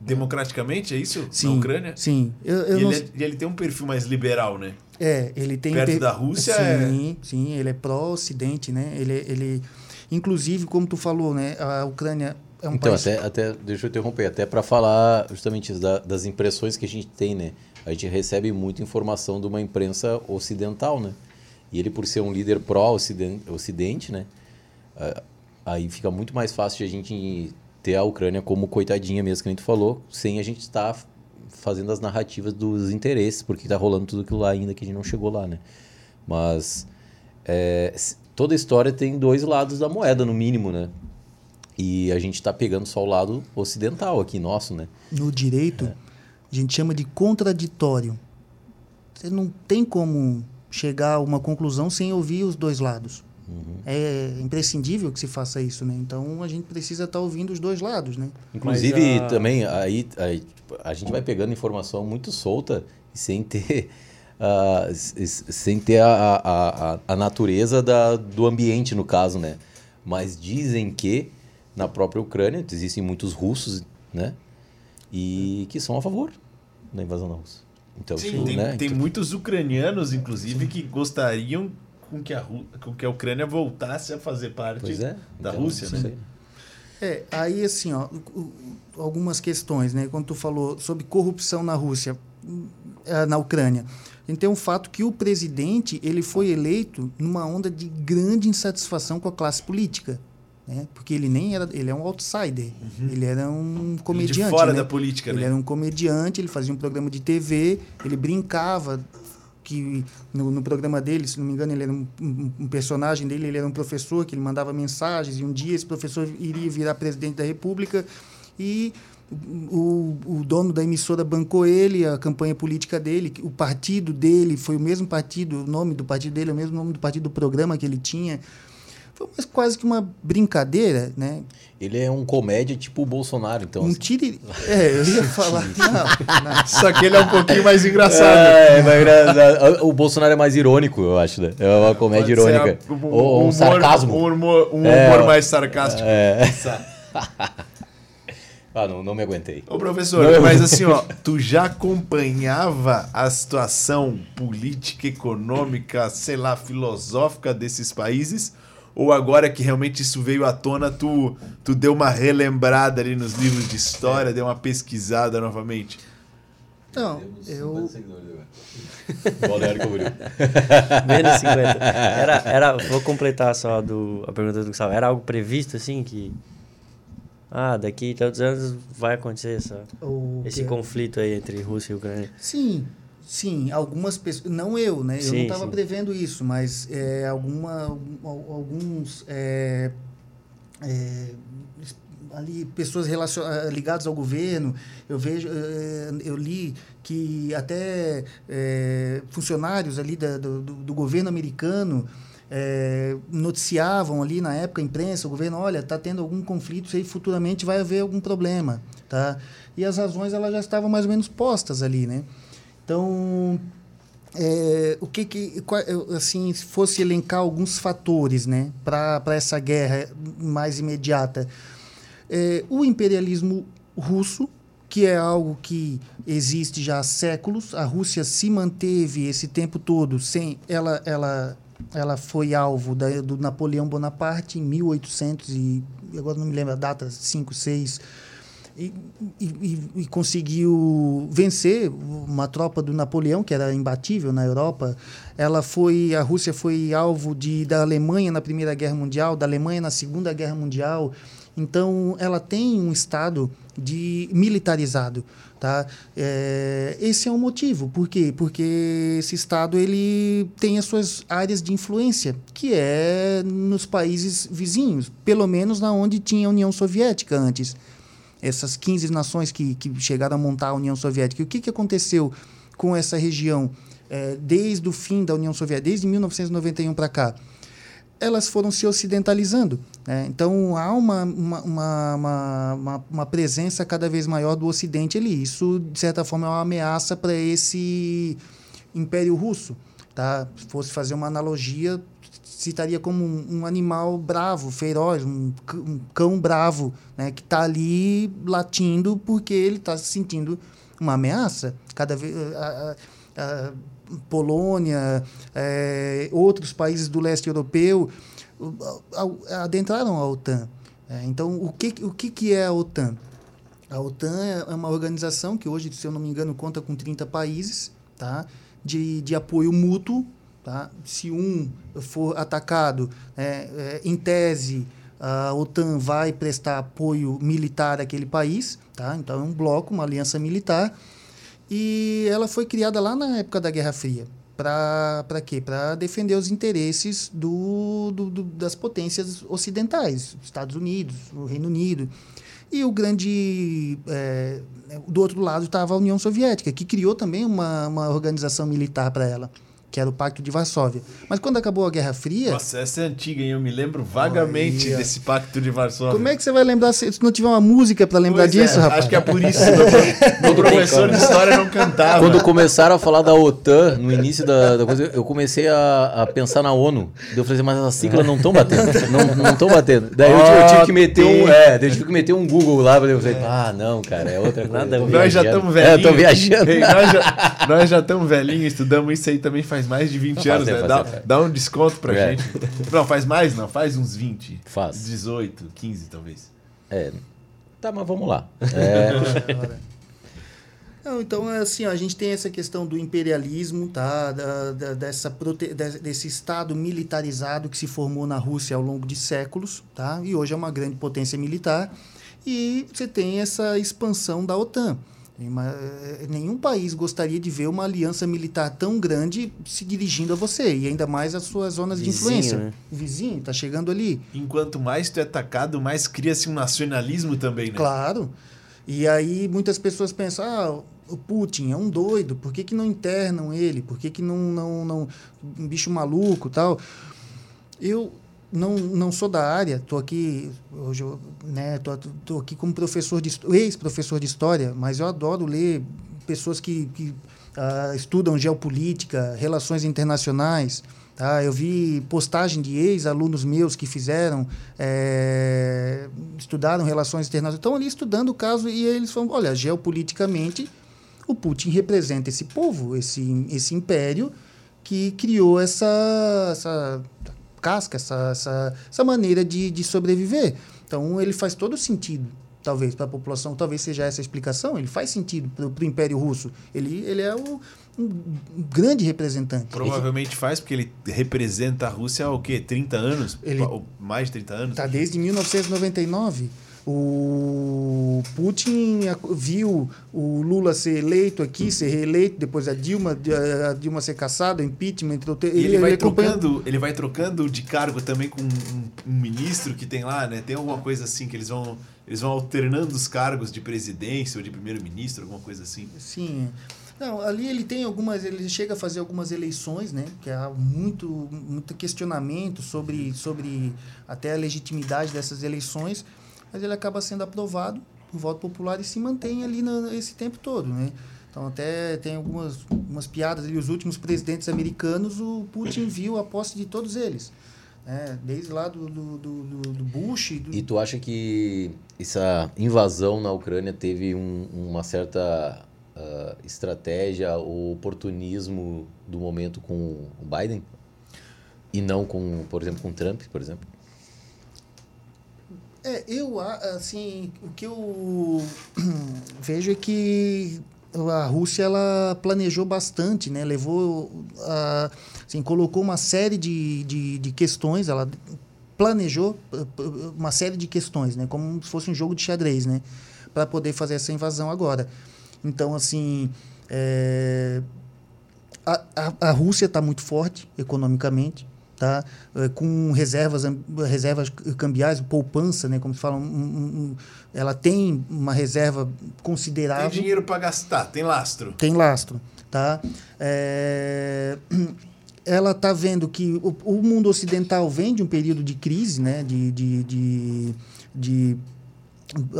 democraticamente, é isso? Sim, Na Ucrânia? Sim. Eu, eu e, não ele, é- e ele tem um perfil mais liberal, né? É, ele tem Perto per- da Rússia, sim, sim, ele é pró-Ocidente, né? Ele, ele, inclusive, como tu falou, né? A Ucrânia é um então, país. até, até, deixa eu interromper, até para falar justamente isso, da- das impressões que a gente tem, né? A gente recebe muita informação de uma imprensa ocidental, né? E ele, por ser um líder pró-ocidente, ocidente, né? Aí fica muito mais fácil de a gente ter a Ucrânia como coitadinha mesmo, que a gente falou, sem a gente estar fazendo as narrativas dos interesses, porque tá rolando tudo aquilo lá ainda que a gente não chegou lá, né? Mas é, toda história tem dois lados da moeda, no mínimo, né? E a gente está pegando só o lado ocidental aqui, nosso, né? No direito, É. a gente chama de contraditório. Você não tem como chegar a uma conclusão sem ouvir os dois lados. Uhum. É imprescindível que se faça isso, né? Então a gente precisa estar ouvindo os dois lados, né? Inclusive, a- também, aí, aí, tipo, a gente vai pegando informação muito solta sem ter, (laughs) s- sem ter a, a, a, a natureza da, do ambiente, no caso, né? Mas dizem que na própria Ucrânia existem muitos russos, né? E que são a favor da invasão da Rússia. Então, Sim, tem, né? tem muitos ucranianos, inclusive, que gostariam com que, a, Ru- com que a Ucrânia voltasse a fazer parte Pois é. da Então, Rússia, né? aí. É, aí assim, ó, algumas questões, né? Quando tu falou sobre corrupção na Rússia, eh, na Ucrânia, a gente tem um fato que o presidente ele foi eleito numa onda de grande insatisfação com a classe política, né? Porque ele nem era, ele é um outsider, ele era um Ele comediante, de fora né? da política, Ele né? era um comediante, ele fazia um programa de TV, ele brincava que no, no, programa dele, se não me engano, ele era um, um, um, personagem dele, ele era um professor que ele mandava mensagens e um dia esse professor iria virar presidente da República e o, o dono da emissora bancou ele, a campanha política dele, o partido dele foi o mesmo partido, o nome do partido dele é o mesmo nome do partido do programa que ele tinha. Foi quase que uma brincadeira, né? Ele é um comédia tipo o Bolsonaro, então. Um assim. tire... É, eu ia (laughs) falar. não, não. Só que ele é um pouquinho mais engraçado. É, é mais engraçado. O Bolsonaro é mais irônico, eu acho, né? É uma comédia Pode irônica. A, um, Ou um, humor, sarcasmo. Um humor, um é, humor mais sarcástico. É. (laughs) Ah, não, não me aguentei. Ô, professor, não. mas assim, ó, (laughs) tu já acompanhava a situação política, econômica, sei lá, filosófica desses países? Ou agora que realmente isso veio à tona, tu, tu deu uma relembrada ali nos livros de história, deu uma pesquisada novamente? Não, eu... Balneário (laughs) Camboriú. Menos 50. Era, era, vou completar só do, a pergunta do Gustavo. Era algo previsto, assim, que... Ah, daqui tantos anos vai acontecer essa, esse conflito aí entre Rússia e Ucrânia. Sim, Sim, algumas pessoas, não eu, né? Eu não estava prevendo isso, mas é, alguma, alguns é, é, ali pessoas relacion... Ah, ligadas ao governo, eu vejo, é, eu li que até é, funcionários ali da, do, do governo americano é, noticiavam ali na época a imprensa, o governo, olha, está tendo algum conflito, aí futuramente vai haver algum problema, tá? E as razões elas já estavam mais ou menos postas ali, né? Então, é, o que que assim se fosse elencar alguns fatores né para essa guerra mais imediata é, o imperialismo russo que é algo que existe já há séculos a Rússia se manteve esse tempo todo sem ela ela ela foi alvo da, do Napoleão Bonaparte em 1800 e agora não me lembro a data 5 6 e, e, e, conseguiu vencer uma tropa do Napoleão que era imbatível na Europa. Ela foi, a Rússia foi alvo de da Alemanha na Primeira Guerra Mundial, da Alemanha na Segunda Guerra Mundial. Então, ela tem um estado de militarizado, tá? É, esse é um motivo. Por quê? Porque esse estado ele tem as suas áreas de influência, que é nos países vizinhos, pelo menos na onde tinha a União Soviética antes essas 15 nações que, que chegaram a montar a União Soviética. E o que, que aconteceu com essa região é, desde o fim da União Soviética, desde 1991 para cá? Elas foram se ocidentalizando. Né? Então, há uma, uma, uma, uma, uma presença cada vez maior do Ocidente ali. Isso, de certa forma, é uma ameaça para esse Império Russo. Tá? Se fosse fazer uma analogia, citaria como um, um animal bravo, feroz, um, um cão bravo, né, que está ali latindo porque ele está se sentindo uma ameaça. Cada vez a, a, a Polônia, é, outros países do leste europeu adentraram a OTAN. É, então, o que, o que, que é a OTAN? A OTAN é uma organização que hoje, se eu não me engano, conta com 30 países, tá? de, de apoio mútuo Tá? Se um for atacado, é, é, em tese, a OTAN vai prestar apoio militar àquele país. Tá? Então, é um bloco, uma aliança militar. E ela foi criada lá na época da Guerra Fria. Para quê? Para defender os interesses do, do, do, das potências ocidentais, Estados Unidos, o Reino Unido. E o grande. É, do outro lado estava a União Soviética, que criou também uma, uma organização militar para ela que era o Pacto de Varsóvia. Mas quando acabou a Guerra Fria. Nossa, essa é antiga, hein? Eu me lembro vagamente desse Pacto de Varsóvia. Como é que você vai lembrar se não tiver uma música para lembrar pois é, disso, é, rapaz? Acho que é por isso. (laughs) o professor de história não cantava. Quando começaram a falar da OTAN, no início da, da coisa, eu comecei a, a, pensar na ONU. Eu falei assim, mas as siglas não estão batendo. Não estão batendo. Daí eu, eu, tive que meter um. É, eu tive que meter um Google lá. Eu falei, ah, não, cara, é outra coisa. Nada nós já estamos velhinhos. É, tô viajando. nós já estamos velhinhos, estudamos isso aí também faz mais de 20 não, anos, né? Dá, dá, um desconto pra é. gente. Não, faz mais, não, faz uns 20. Faz. 18, 15 talvez. É. Tá, mas vamos lá. É. Não, então, assim, ó, a gente tem essa questão do imperialismo, tá? Da, da, dessa prote... desse Estado militarizado que se formou na Rússia ao longo de séculos, tá? e hoje é uma grande potência militar. E você tem essa expansão da OTAN. Eh, nenhum país gostaria de ver uma aliança militar tão grande se dirigindo a você, e ainda mais as suas zonas Vizinho, de influência. né? Vizinho, tá chegando ali. Enquanto mais tu é atacado, mais cria-se um nacionalismo também, né? Claro. E aí muitas pessoas pensam, ah, o Putin é um doido, por que, que não internam ele? Por que, que não, não, não. Um bicho maluco tal? Eu não, não sou da área, estou aqui hoje, né, tô, tô aqui como professor de ex-professor de história, mas eu adoro ler pessoas que, que ah, estudam geopolítica, relações internacionais. Tá? Eu vi postagem de ex-alunos meus que fizeram, é, estudaram relações internacionais, estão ali estudando o caso e eles falam, olha, geopoliticamente o Putin representa esse povo, esse, esse império que criou essa, essa casca, essa, essa, essa maneira de, de sobreviver. Então, ele faz todo sentido, talvez, para a população. Talvez seja essa a explicação. Ele faz sentido para o Império Russo. Ele, ele é o, um grande representante. Provavelmente faz, porque ele representa a Rússia há o quê? 30 anos? Ele- Ou mais de 30 anos? Está desde 1999. O Putin viu o Lula ser eleito aqui, ser reeleito, depois a Dilma, a Dilma ser caçada, impeachment. então te- E ele, vai acompanha- trocando, ele vai trocando de cargo também com um, um ministro que tem lá, né? Tem alguma coisa assim que eles vão eles vão alternando os cargos de presidência ou de primeiro-ministro, alguma coisa assim. Sim. Não, ali ele tem algumas, ele chega a fazer algumas eleições, né? Que há muito, muito questionamento sobre, sobre até a legitimidade dessas eleições, mas ele acaba sendo aprovado por voto popular e se mantém ali na, esse tempo todo, né? Então até tem algumas umas piadas ali, os últimos presidentes americanos, o Putin viu a posse de todos eles. Né? Desde lá do, do, do, do- Bush. Do, E tu acha que essa invasão na Ucrânia teve um- uma certa ah, estratégia ou oportunismo do momento com o Biden? E não com, por exemplo, com o Trump, por exemplo? É, eu, assim, o que eu (clears throat) vejo é que a Rússia, ela planejou bastante, né? Levou, assim, colocou uma série de, de, de questões, ela planejou eh, uma série de questões, né? Como se fosse um jogo de xadrez, né? Para poder fazer essa invasão agora. Então, assim, é, a, a, a Rússia está muito forte economicamente, tá? Eh, com reservas, reservas cambiais, poupança, né? como se fala, um- um- ela tem uma reserva Tem considerável dinheiro para gastar, tem lastro. tem lastro, tá? É, (clears throat) ela está vendo que o, o mundo ocidental vem de um período de crise, né? De, de, de, de-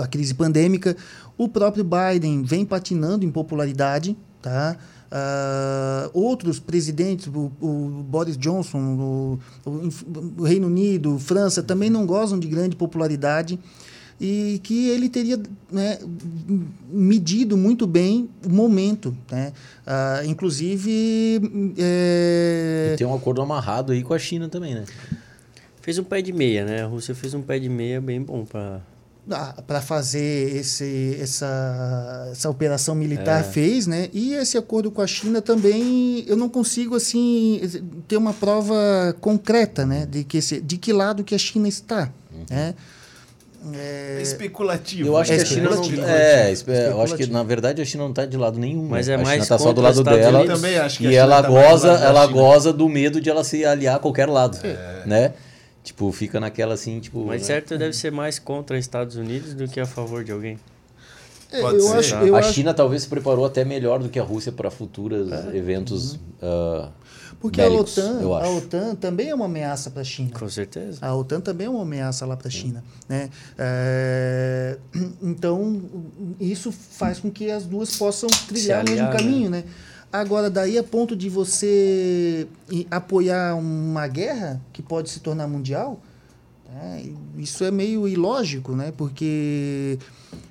a crise pandêmica. O próprio Biden vem patinando em popularidade, tá? Ah, outros presidentes, o, o Boris Johnson, o, o- o Reino Unido, França, também não gozam de grande popularidade e que ele teria né, medido muito bem o momento. Né? Ah, inclusive, é, E tem um acordo amarrado aí com a China também, né? Fez um pé de meia, né? A Rússia fez um pé de meia bem bom para para fazer esse, essa, essa operação militar fez, né? E esse acordo com a China também eu não consigo assim ter uma prova concreta, né? De que esse, de que lado que a China está, né? É especulativo. Eu acho É que a China não. É, espe- eu acho que na verdade a China não está de lado nenhum. Mas né? é a China mais está só do lado dela. Eu também acho que a E ela tá goza, ela goza do medo de ela se aliar a qualquer lado, né? Tipo, fica naquela assim, tipo, Mas né? certo deve ser mais contra Estados Unidos do que a favor de alguém. É, Pode eu ser. acho, A eu a acho China talvez se preparou até melhor do que a Rússia para futuros eventos ah, porque bélicos, a OTAN, eu a. OTAN também é uma ameaça para a China. Com certeza. A OTAN também é uma ameaça lá para a China. Né? É, então, isso faz com que as duas possam trilhar o mesmo aliar, né? caminho. Né? Agora, daí a ponto de você apoiar uma guerra que pode se tornar mundial, né? isso é meio ilógico, né? porque.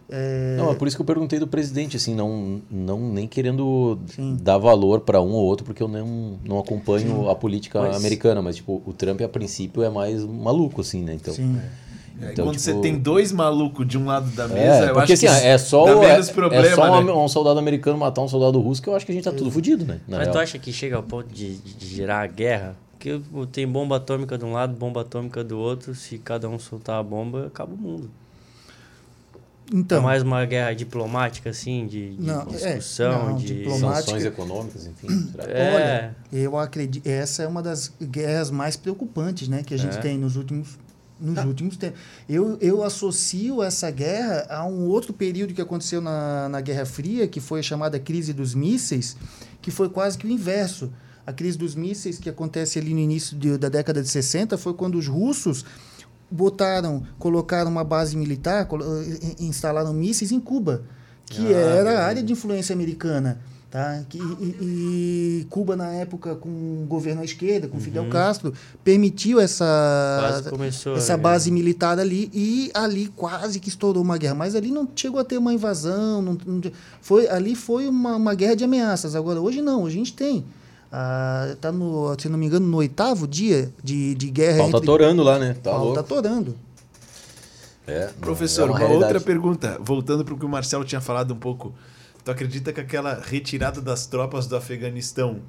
é, Não, é por isso que eu perguntei do presidente, assim, não, não nem querendo Sim. dar valor para um ou outro, porque eu não, não acompanho a política Mas- americana, mas tipo, o Trump a princípio é mais maluco, assim, né? Então, sim. É, Então, quando tipo- você tem dois malucos de um lado da mesa, É, eu porque acho assim, que ó, é só, dá o- menos é, problema, é só né? um, um soldado americano matar um soldado russo que eu acho que a gente tá tudo fudido, né? Na Mas real. tu acha que chega ao ponto de, de gerar a guerra? Porque tem bomba atômica de um lado, bomba atômica do outro. Se cada um soltar a bomba, acaba o mundo. Então, é mais uma guerra diplomática, assim, de, de Não, é, discussão, não, de... Sanções econômicas, enfim. (clears throat) será? É. Olha, eu acredito, essa é uma das guerras mais preocupantes, né, que a gente É. tem nos últimos nos últimos tempos. Eu, eu associo essa guerra a um outro período que aconteceu na, na Guerra Fria, que foi a chamada crise dos mísseis, que foi quase que o inverso. A crise dos mísseis, que acontece ali no início de- da década de 60, foi quando os russos botaram, colocaram uma base militar, colo- eh, instalaram mísseis em Cuba, que Ah, era a área de influência americana. Tá? Que, e, e Cuba, na época, com o governo à esquerda, com Fidel Castro, permitiu essa, começou. essa né? base militar ali e ali quase que estourou uma guerra. Mas ali não chegou a ter uma invasão. Não, não- foi, ali foi uma, uma guerra de ameaças. Agora, hoje não. Hoje a gente tem. Ah, tá no, se não me engano, no oitavo dia de, de guerra. Pau tá entre- torando lá, né? Tá Pau louco. tá torando. É, Professor, é uma, realidade. outra pergunta. Voltando para o que o Marcelo tinha falado um pouco. Tu acredita que aquela retirada das tropas do Afeganistão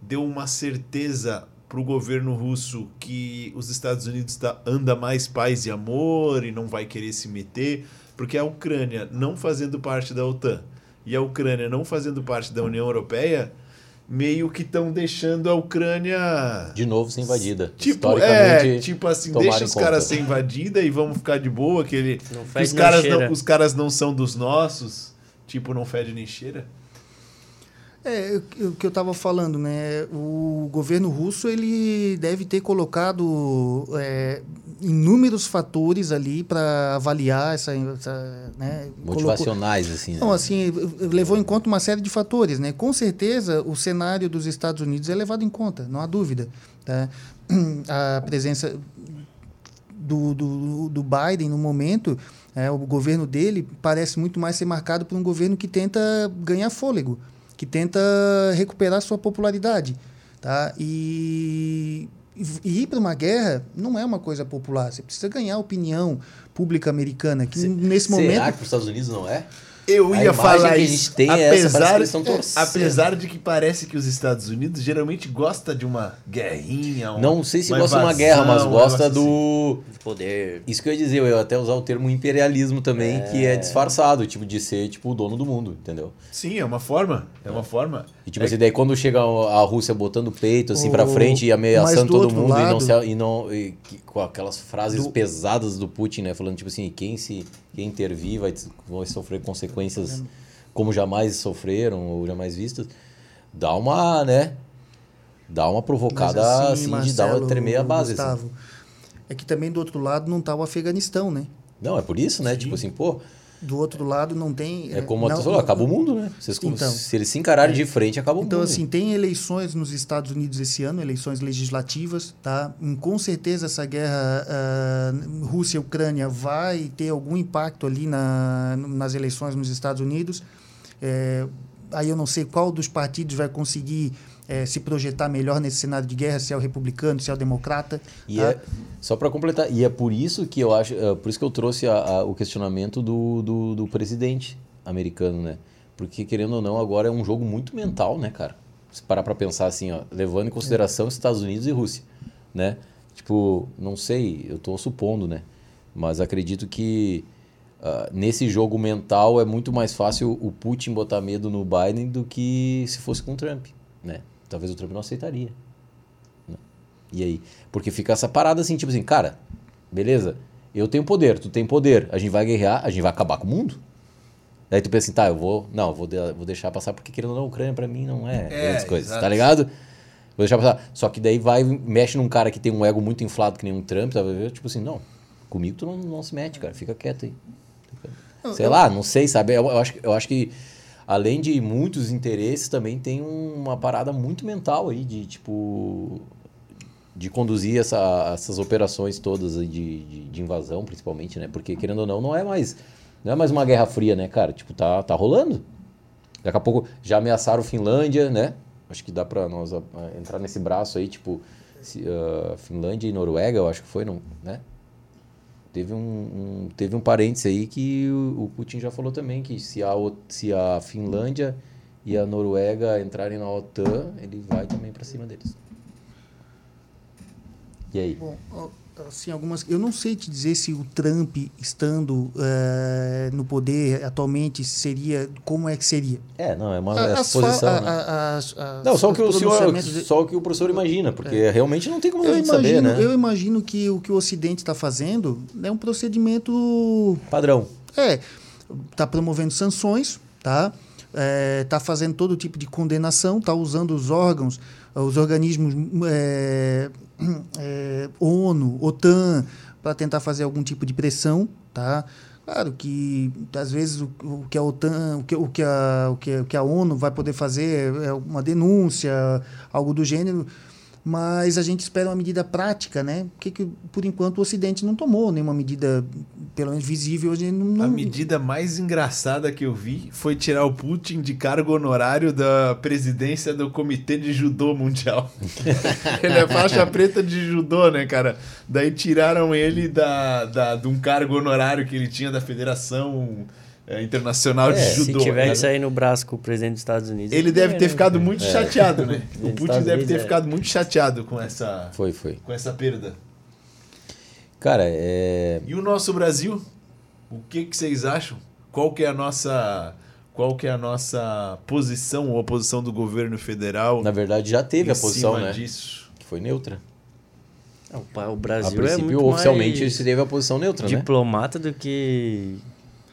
deu uma certeza para o governo russo que os Estados Unidos tá, anda mais paz e amor e não vai querer se meter? Porque a Ucrânia não fazendo parte da OTAN e a Ucrânia não fazendo parte da União Europeia meio que estão deixando a Ucrânia De novo ser invadida. Tipo, é, tipo assim, deixa os caras ser invadida e vamos ficar de boa, que, ele, Não que fede os, caras não, os caras não são dos nossos, tipo, não fede nem cheira. É, o que eu estava falando, né? O governo russo ele deve ter colocado é, inúmeros fatores ali para avaliar essa, essa né? Colocou- Motivacionais, assim. né? Não, assim, levou em conta uma série de fatores, né? Com certeza, o cenário dos Estados Unidos é levado em conta, não há dúvida. Tá? (clears throat) A presença do, do, do Biden no momento, é, o governo dele parece muito mais ser marcado por um governo que tenta ganhar fôlego, que tenta recuperar sua popularidade, tá? E, e ir para uma guerra não é uma coisa popular. Você precisa ganhar a opinião pública americana, que nesse momento Será que para os Estados Unidos não é? Eu A ia falar que a isso. gente tem é essa, que torcendo. apesar de que parece que os Estados Unidos geralmente gosta de uma guerrinha. uma- Não sei se uma gosta de uma guerra, mas gosta do. De poder. Isso que eu ia dizer, eu ia até usar o termo imperialismo também, que é disfarçado, tipo, de ser tipo o dono do mundo, entendeu? assim. Sim, é uma forma. É uma forma. E tipo É assim, daí quando chega a Rússia botando o peito assim O- pra frente e ameaçando do todo mundo e não, lado- se, e não e que- com aquelas frases Do- pesadas do Putin, né, falando tipo assim, quem se quem intervir vai, vai sofrer consequências como jamais sofreram ou jamais vistas. Dá uma, né? Dá uma provocada Mas assim, de dar uma Marcelo, tremer a base. assim. Gustavo, É que também do outro lado não está o Afeganistão, né? Não, é por isso, né? Tipo assim, pô, Do outro lado não tem. é como não, tu falou, acaba o mundo, né? Vocês, Então. se eles se encararem de frente, acaba o Então, mundo. assim, tem eleições nos Estados Unidos esse ano, eleições legislativas, tá? Com certeza essa guerra ah, Rússia-Ucrânia vai ter algum impacto ali na, nas eleições nos Estados Unidos. É, aí eu não sei qual dos partidos vai conseguir eh, se projetar melhor nesse cenário de guerra, se é o republicano, se é o democrata. E tá? é, só para completar, e é por isso que eu acho, é por isso que eu trouxe a- a- o questionamento do, do, do presidente americano, né? Porque, querendo ou não, agora é um jogo muito mental, né, cara? Se parar pra pensar assim, ó, levando em consideração Estados Unidos e Rússia, né? Tipo, não sei, eu tô supondo, né? Mas acredito que ah, nesse jogo mental é muito mais fácil o Putin botar medo no Biden do que se fosse com o Trump, né? Talvez o Trump não aceitaria. E aí? Porque fica essa parada assim, tipo assim, cara, beleza, eu tenho poder, tu tem poder, a gente vai guerrear, a gente vai acabar com o mundo. Daí tu pensa assim, tá, eu vou. Não, eu vou, de- vou deixar passar, porque querendo ou não, a Ucrânia pra mim não é, É, grandes coisas, exato. tá ligado? Vou deixar passar. Só que daí vai, mexe num cara que tem um ego muito inflado, que nem um Trump, tá? Tipo assim, não, comigo tu não, não se mete, cara, fica quieto aí. Sei lá, não sei, sabe? Eu, eu acho, eu acho que além de muitos interesses, também tem uma parada muito mental aí de tipo de conduzir essa- essas operações todas de, de, de invasão, principalmente, né? Porque querendo ou não, não é mais não é mais uma guerra fria, né, cara? Tipo, tá, tá rolando. Daqui a pouco já ameaçaram Finlândia, né? Acho que dá pra nós ah, entrar nesse braço aí, tipo, se, ah, Finlândia e Noruega, eu acho que foi, não, né? Teve um, um- teve um parênteses aí que o, o Putin já falou também que se a, se a Finlândia e a Noruega entrarem na OTAN, ele vai também pra cima deles. E aí? Bom, assim, algumas. Eu não sei te dizer se o Trump estando eh, no poder atualmente seria. Como é que seria? É, não, é uma A- é as fa- suposição. a- né? a- as- Não, só o que o senhor, de- só o que o professor imagina, porque realmente não tem como a Eu gente imagino, saber, né? eu imagino que o que o Ocidente está fazendo é um procedimento Padrão. É, está promovendo sanções, tá? É, tá fazendo todo tipo de condenação, tá usando os órgãos, os organismos é, (clears throat) é, ONU, OTAN, para tentar fazer algum tipo de pressão, tá? Claro que às vezes o, o que a OTAN, o que, o, que a, o, que, o que a ONU vai poder fazer é uma denúncia, algo do gênero, mas a gente espera uma medida prática, né? Porque que, por enquanto o Ocidente não tomou nenhuma medida, pelo menos visível, hoje não, A não- medida mais engraçada que eu vi foi tirar o Putin de cargo honorário da presidência do Comitê de Judô Mundial. (laughs) ele é faixa preta de judô, né, cara? Daí tiraram ele da, da, de um cargo honorário que ele tinha da Federação eh, Internacional de É, Se Judô. tiver né? que sair no braço com o presidente dos Estados Unidos. Ele deve ter né? ficado muito chateado, né? (laughs) O Putin deve ter é. ficado muito chateado com essa, Foi, foi. com essa perda. Cara, é. E o nosso Brasil? O que, que vocês acham? Qual que é a nossa qual que é a nossa posição ou a posição do governo federal Na verdade, já teve a posição, né? disso? Que foi neutra. Não, O A Brasil é princípio, muito oficialmente, mais se teve a posição neutra, né? diplomata do que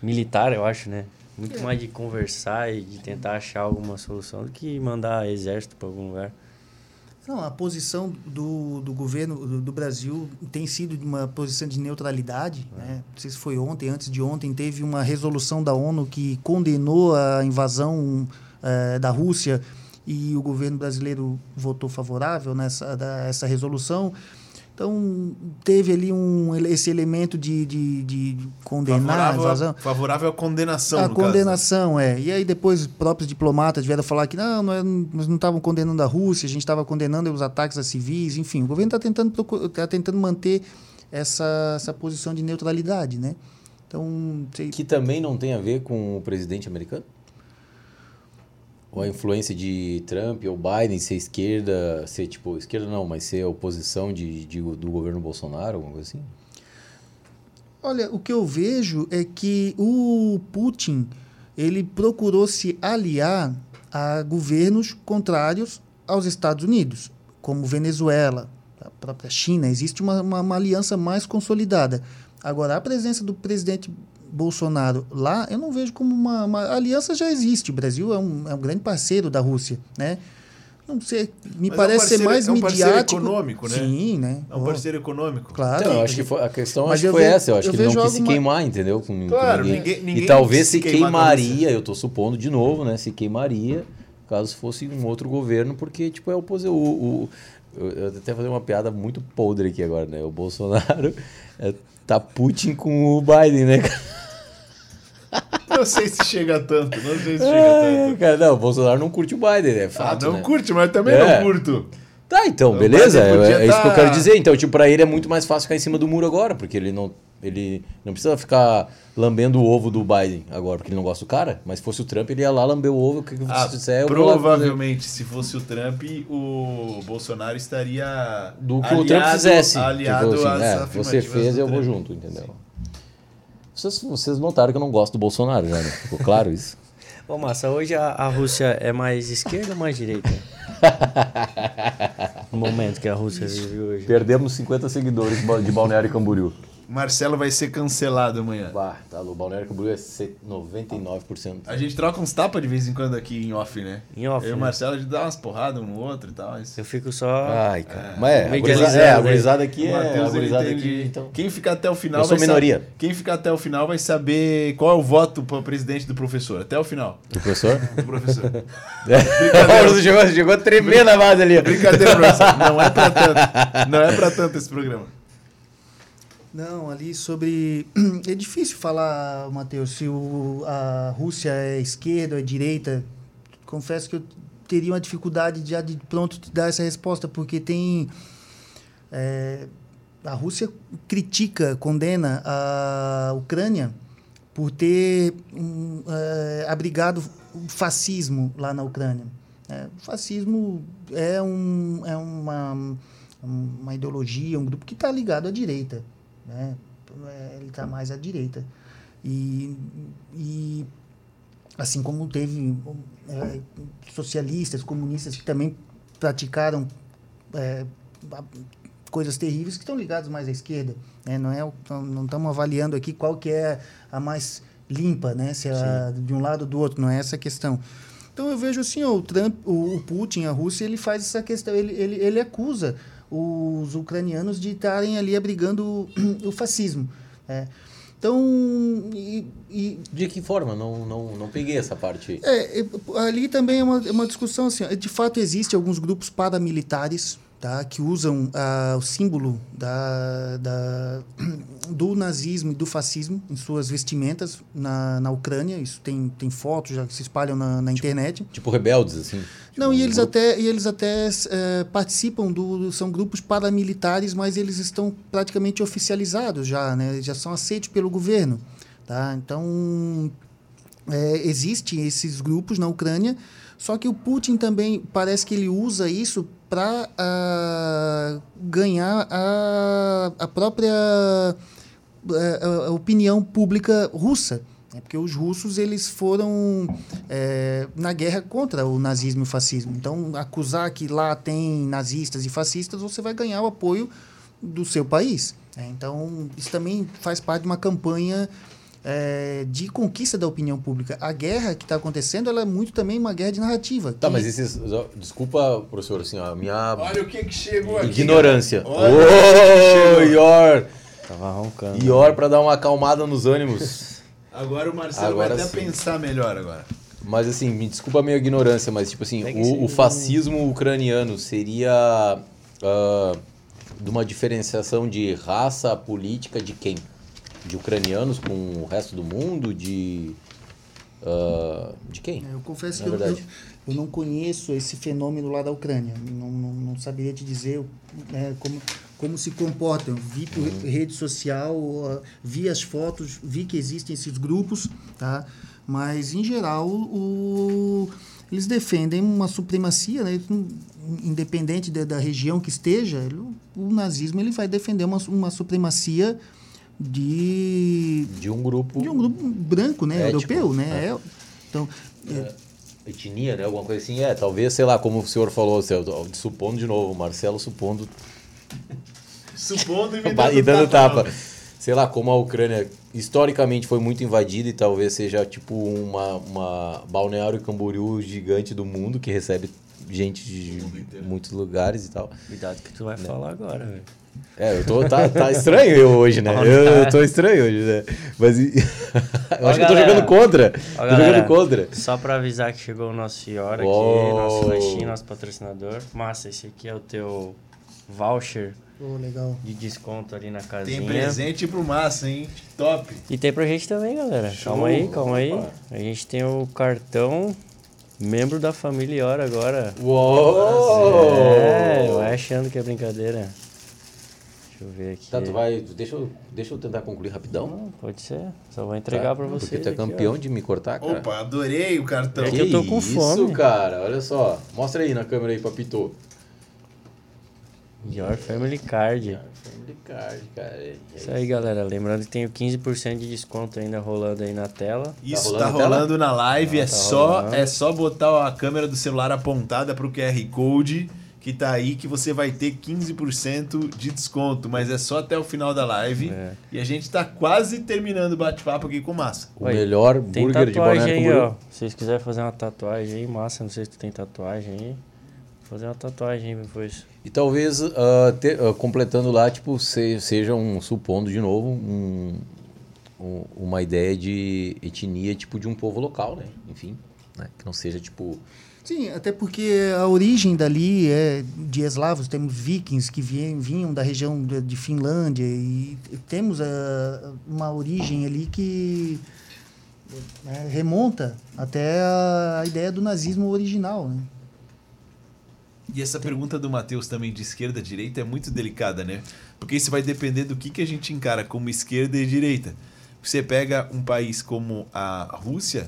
militar, eu acho, né? Muito mais de conversar e de tentar achar alguma solução do que mandar exército para algum lugar. Não, a posição do, do governo do, do Brasil tem sido de uma posição de neutralidade. Né? Não sei se foi ontem, antes de ontem, teve uma resolução da ONU que condenou a invasão eh, da Rússia e o governo brasileiro votou favorável nessa da, essa resolução. Então, teve ali um, esse elemento de, de, de condenar a invasão. Favorável, favorável à condenação, A no caso. né? condenação, é. E aí depois os próprios diplomatas vieram falar que não, não é- nós não estávamos condenando a Rússia, a gente estava condenando os ataques a civis, enfim. O governo está tentando, tá tentando manter essa, essa posição de neutralidade, né? Então, sei, Que também não tem a ver com o presidente americano? Ou a influência de Trump ou Biden ser esquerda, ser tipo, esquerda não, mas ser oposição de, de- do governo Bolsonaro, alguma coisa assim? Olha, o que eu vejo é que o Putin ele procurou se aliar a governos contrários aos Estados Unidos, como Venezuela, a própria China. Existe uma, uma, uma aliança mais consolidada. Agora, a presença do presidente Bolsonaro lá, eu não vejo como uma, uma a aliança já existe. O Brasil é um, é um grande parceiro da Rússia, né? Não sei, me Mas é um parece ser parceiro- mais é um parceiro midiático. econômico, né? Sim, né? É um Oh, parceiro econômico. Claro. Então, eu acho que foi, a questão acho que foi ve- essa. Eu acho eu que ele não vejo quis se queimar, entendeu? Com, com Claro, ninguém. ninguém- ninguém e talvez se com queimaria, eu tô supondo de novo, né? Se queimaria caso fosse um outro governo, porque tipo é oposição. O, o, eu eu até fazer uma piada muito podre aqui agora, né? O Bolsonaro (laughs) é, tá Putin com o Biden, né? cara? Não sei se chega tanto, não sei se chega É, tanto. cara, não, o Bolsonaro não curte o Biden, é Ah, fato, não né? curte, mas também É. não curto. Tá, então, beleza. É, é isso que eu tá- quero dizer. Então, tipo, pra ele é muito mais fácil ficar em cima do muro agora, porque ele não, ele não precisa ficar lambendo o ovo do Biden agora, porque ele não gosta do cara. Mas se fosse o Trump, ele ia lá lamber o ovo, o que, Ah, você disser, vou lá fazer. provavelmente, se fosse o Trump, o Bolsonaro estaria. Do que o Trump fizesse. Aliado Tipo assim, às é, você fez, eu vou Trump. junto, entendeu? Vocês, vocês notaram que eu não gosto do Bolsonaro já, né? Ficou claro isso? (laughs) Ô, Massa, hoje a, a Rússia é mais esquerda ou mais direita? (laughs) no momento que a Rússia vive hoje. Perdemos 50 seguidores de Balneário Camboriú. Marcelo vai ser cancelado amanhã. Bah, tá, o Balneário Camboriú é ser 99%. A gente troca uns tapas de vez em quando aqui em off, né? Em off, Eu e o né? Marcelo, a gente dá umas porradas um no outro e tal. Mas... Eu fico só. Ai, cara. Mas é, a Meio gurizada, que é, a alisado, gurizada aqui O é. A Matheus, ele gurizada entende- aqui, então. Quem ficar até o final Eu sou vai minoria. saber- Quem ficar até o final vai saber qual é o voto para presidente do professor. Até o final. O professor? Do professor. (laughs) (laughs) Você chegou, chegou a tremer na base ali. Brincadeira, professor. Não é pra tanto. Não é pra tanto esse programa. Não, ali sobre. (clears throat) É difícil falar, Matheus, se o, a Rússia é esquerda ou é direita. Confesso que eu teria uma dificuldade já de pronto te dar essa resposta, porque tem. é, a Rússia critica, condena a Ucrânia por ter um, é, abrigado o fascismo lá na Ucrânia. É, o fascismo é, um, é uma uma ideologia, um grupo que está ligado à direita, né? É, ele está mais à direita. E, e assim como teve é, socialistas, comunistas que também praticaram é, coisas terríveis que estão ligados mais à esquerda. Né? Não é não estamos avaliando aqui qual que é a mais limpa, né? Se é de um lado ou do outro, não é essa a questão. Então eu vejo assim, o Trump, o, Putin, a Rússia, ele faz essa questão, ele, ele, ele acusa os ucranianos de estarem ali abrigando (clears throat) o, fascismo. Né? Então, e, e, De que forma? Não, não, não peguei essa parte. É, ali também é uma, é uma discussão assim, de fato existe alguns grupos paramilitares tá? que usam uh, o símbolo da, da, (clears throat) do nazismo e do fascismo em suas vestimentas na, na Ucrânia. Isso tem, tem fotos já que se espalham na, na tipo, internet. Tipo rebeldes, assim? Não, tipo e eles até, e eles até é, participam do. São grupos paramilitares, mas eles estão praticamente oficializados já, né? Já são aceitos pelo governo. Tá? Então, é, existem esses grupos na Ucrânia, só que o Putin também parece que ele usa isso para uh, ah, ganhar a, a própria a opinião pública russa. Né? Porque os russos eles foram é, na guerra contra o nazismo e o fascismo. Então, acusar que lá tem nazistas e fascistas, você vai ganhar o apoio do seu país. Né? Então, isso também faz parte de uma campanha é, de conquista da opinião pública. A guerra que está acontecendo ela é muito também uma guerra de narrativa. Tá, mas esses. Desculpa, professor, assim, a minha. Olha o que, que chegou aqui. Ignorância. Ô, oh, Ior! Tava roncando. Ior para dar uma acalmada nos ânimos. (laughs) Agora o Marcelo agora vai até sim. pensar melhor agora. Mas assim, me desculpa a minha ignorância, mas tipo assim, o, o, fascismo ucraniano seria uh, de uma diferenciação de raça política de quem? De ucranianos com o resto do mundo? De. Uh, de quem? É, eu confesso que eu, eu, eu, não conheço esse fenômeno lá da Ucrânia. Não, não, não saberia te dizer né, como, como se comportam. Vi por uhum. rede social, vi as fotos, vi que existem esses grupos, tá? mas em geral o, eles defendem uma supremacia, né? independente da, da região que esteja, o, o nazismo ele vai defender uma, uma supremacia de de um grupo de um grupo branco, né, ético, europeu, né? É. É, então, é, etnia, né, alguma coisa assim. É, talvez, sei lá, como o senhor falou, supondo de novo, Marcelo supondo (laughs) supondo e, (laughs) dando, e dando tapa. tapa. Sei lá, como a Ucrânia historicamente foi muito invadida e talvez seja tipo uma, uma balneário Camboriú gigante do mundo que recebe gente de muitos lugares e tal. Cuidado que tu vai né? falar agora, velho. É, eu tô. Tá, tá estranho eu hoje, né? Eu, eu tô estranho hoje, né? Mas. (laughs) eu Ó, acho galera, que eu tô jogando contra. Ó, tô galera, jogando contra. Só pra avisar que chegou o nosso senhor aqui, nosso lanchinho, nosso patrocinador. Massa, esse aqui é o teu voucher Oh, legal. De desconto ali na casinha. Tem presente pro Massa, hein? Top. E tem pra gente também, galera. Show. Calma aí, calma aí. A gente tem o cartão membro da família Hora agora. Uou! É, vai achando que é brincadeira. Deixa eu ver aqui. Tá, tu vai. Deixa eu, deixa eu tentar concluir rapidão. Não, pode ser. Só vou entregar tá, pra você. Porque tu é campeão aqui, de me cortar, cara. Opa, adorei o cartão. É que, que eu tô com isso, fome. Isso, cara. Olha só. Mostra aí na câmera aí, Papito. Your Family Card. Your Family Card, cara. É isso aí, galera. Lembrando que tem o 15% de desconto ainda rolando aí na tela. Isso, tá rolando, tá rolando na live. Ah, é, tá só, é só botar a câmera do celular apontada pro QR Code que tá aí que você vai ter 15% de desconto, mas é só até o final da live. É. E a gente tá quase terminando o bate-papo aqui com massa. O Oi, melhor burger de Balneário aí, ó. Se vocês quiserem fazer uma tatuagem aí, massa, não sei se tu tem tatuagem aí. Vou fazer uma tatuagem aí depois. E talvez, uh, ter, uh, completando lá, tipo, se, seja um, supondo de novo, um, um, uma ideia de etnia, tipo, de um povo local, né? Enfim, né? Que não seja, tipo Sim, até porque a origem dali é de eslavos, temos vikings que vinham da região de, Finlândia e temos a, uma origem ali que né, remonta até a, a, ideia do nazismo original. Né? E essa pergunta do Matheus também de esquerda direita é muito delicada, né? Porque isso vai depender do que, que a gente encara como esquerda e direita. Você pega um país como a Rússia,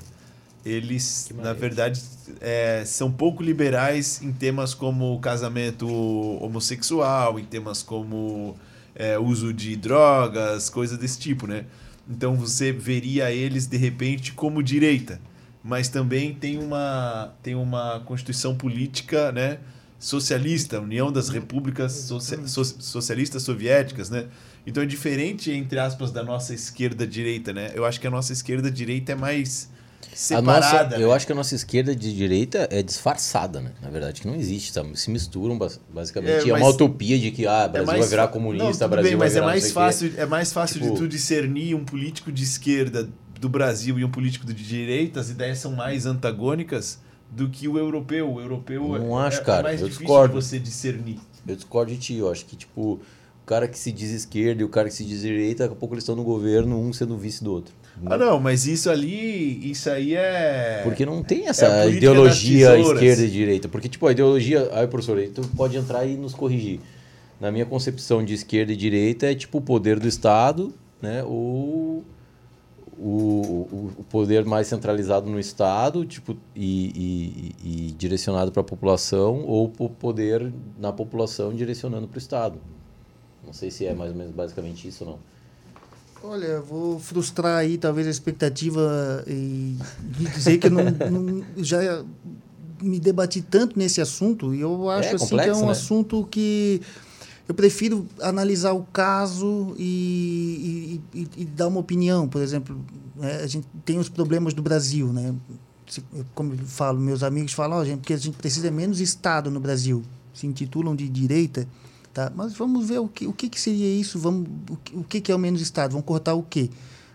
eles, na verdade, é, são pouco liberais em temas como casamento homossexual, em temas como é, uso de drogas, coisas desse tipo, né? Então você veria eles de repente como direita, mas também tem uma tem uma constituição política, né? Socialista, União das Repúblicas Socia so Socialistas Soviéticas, né? Então é diferente entre aspas da nossa esquerda direita, né? Eu acho que a nossa esquerda direita é mais separada. Nossa, né? Eu acho que a nossa esquerda de direita é disfarçada, né? Na verdade, que não existe, tá? se misturam basicamente. É, é uma utopia de que ah, Brasil é vai virar comunista, não, Brasil bem, vai mas virar é mais fácil, é mais fácil Tipo- de tu discernir um político de esquerda do Brasil e um político de direita, as ideias são mais antagônicas do que o europeu. O europeu Não é, acho, é cara, mais eu difícil discordo. de você discernir. Eu discordo de ti, eu acho que, tipo, o cara que se diz esquerda e o cara que se diz direita, daqui a pouco eles estão no governo, um sendo vice do outro. Ah, não, mas isso ali, isso aí é. Porque não tem É essa política ideologia esquerda e direita. Porque, tipo, a ideologia. Aí, professor, aí tu pode entrar e nos corrigir. Na minha concepção de esquerda e direita é tipo o poder do Estado, né? Ou o, o, o poder mais centralizado no Estado, tipo, e, e- e direcionado para a população, ou o poder na população direcionando para o Estado. Não sei se é mais ou menos basicamente isso ou não. Olha, vou frustrar aí talvez a expectativa e dizer que eu não, (laughs) não- já me debati tanto nesse assunto e eu acho assim que é complexo, um né? assunto que eu prefiro analisar o caso e, e- e- e dar uma opinião. Por exemplo, né, a gente tem os problemas do Brasil, né? Como eu falo, meus amigos falam, ó, gente, porque a gente precisa menos Estado no Brasil. Se intitulam de direita, tá? Mas vamos ver o que, o que, que seria isso. Vamos, o, que- o que, é o menos Estado? Vamos cortar o quê?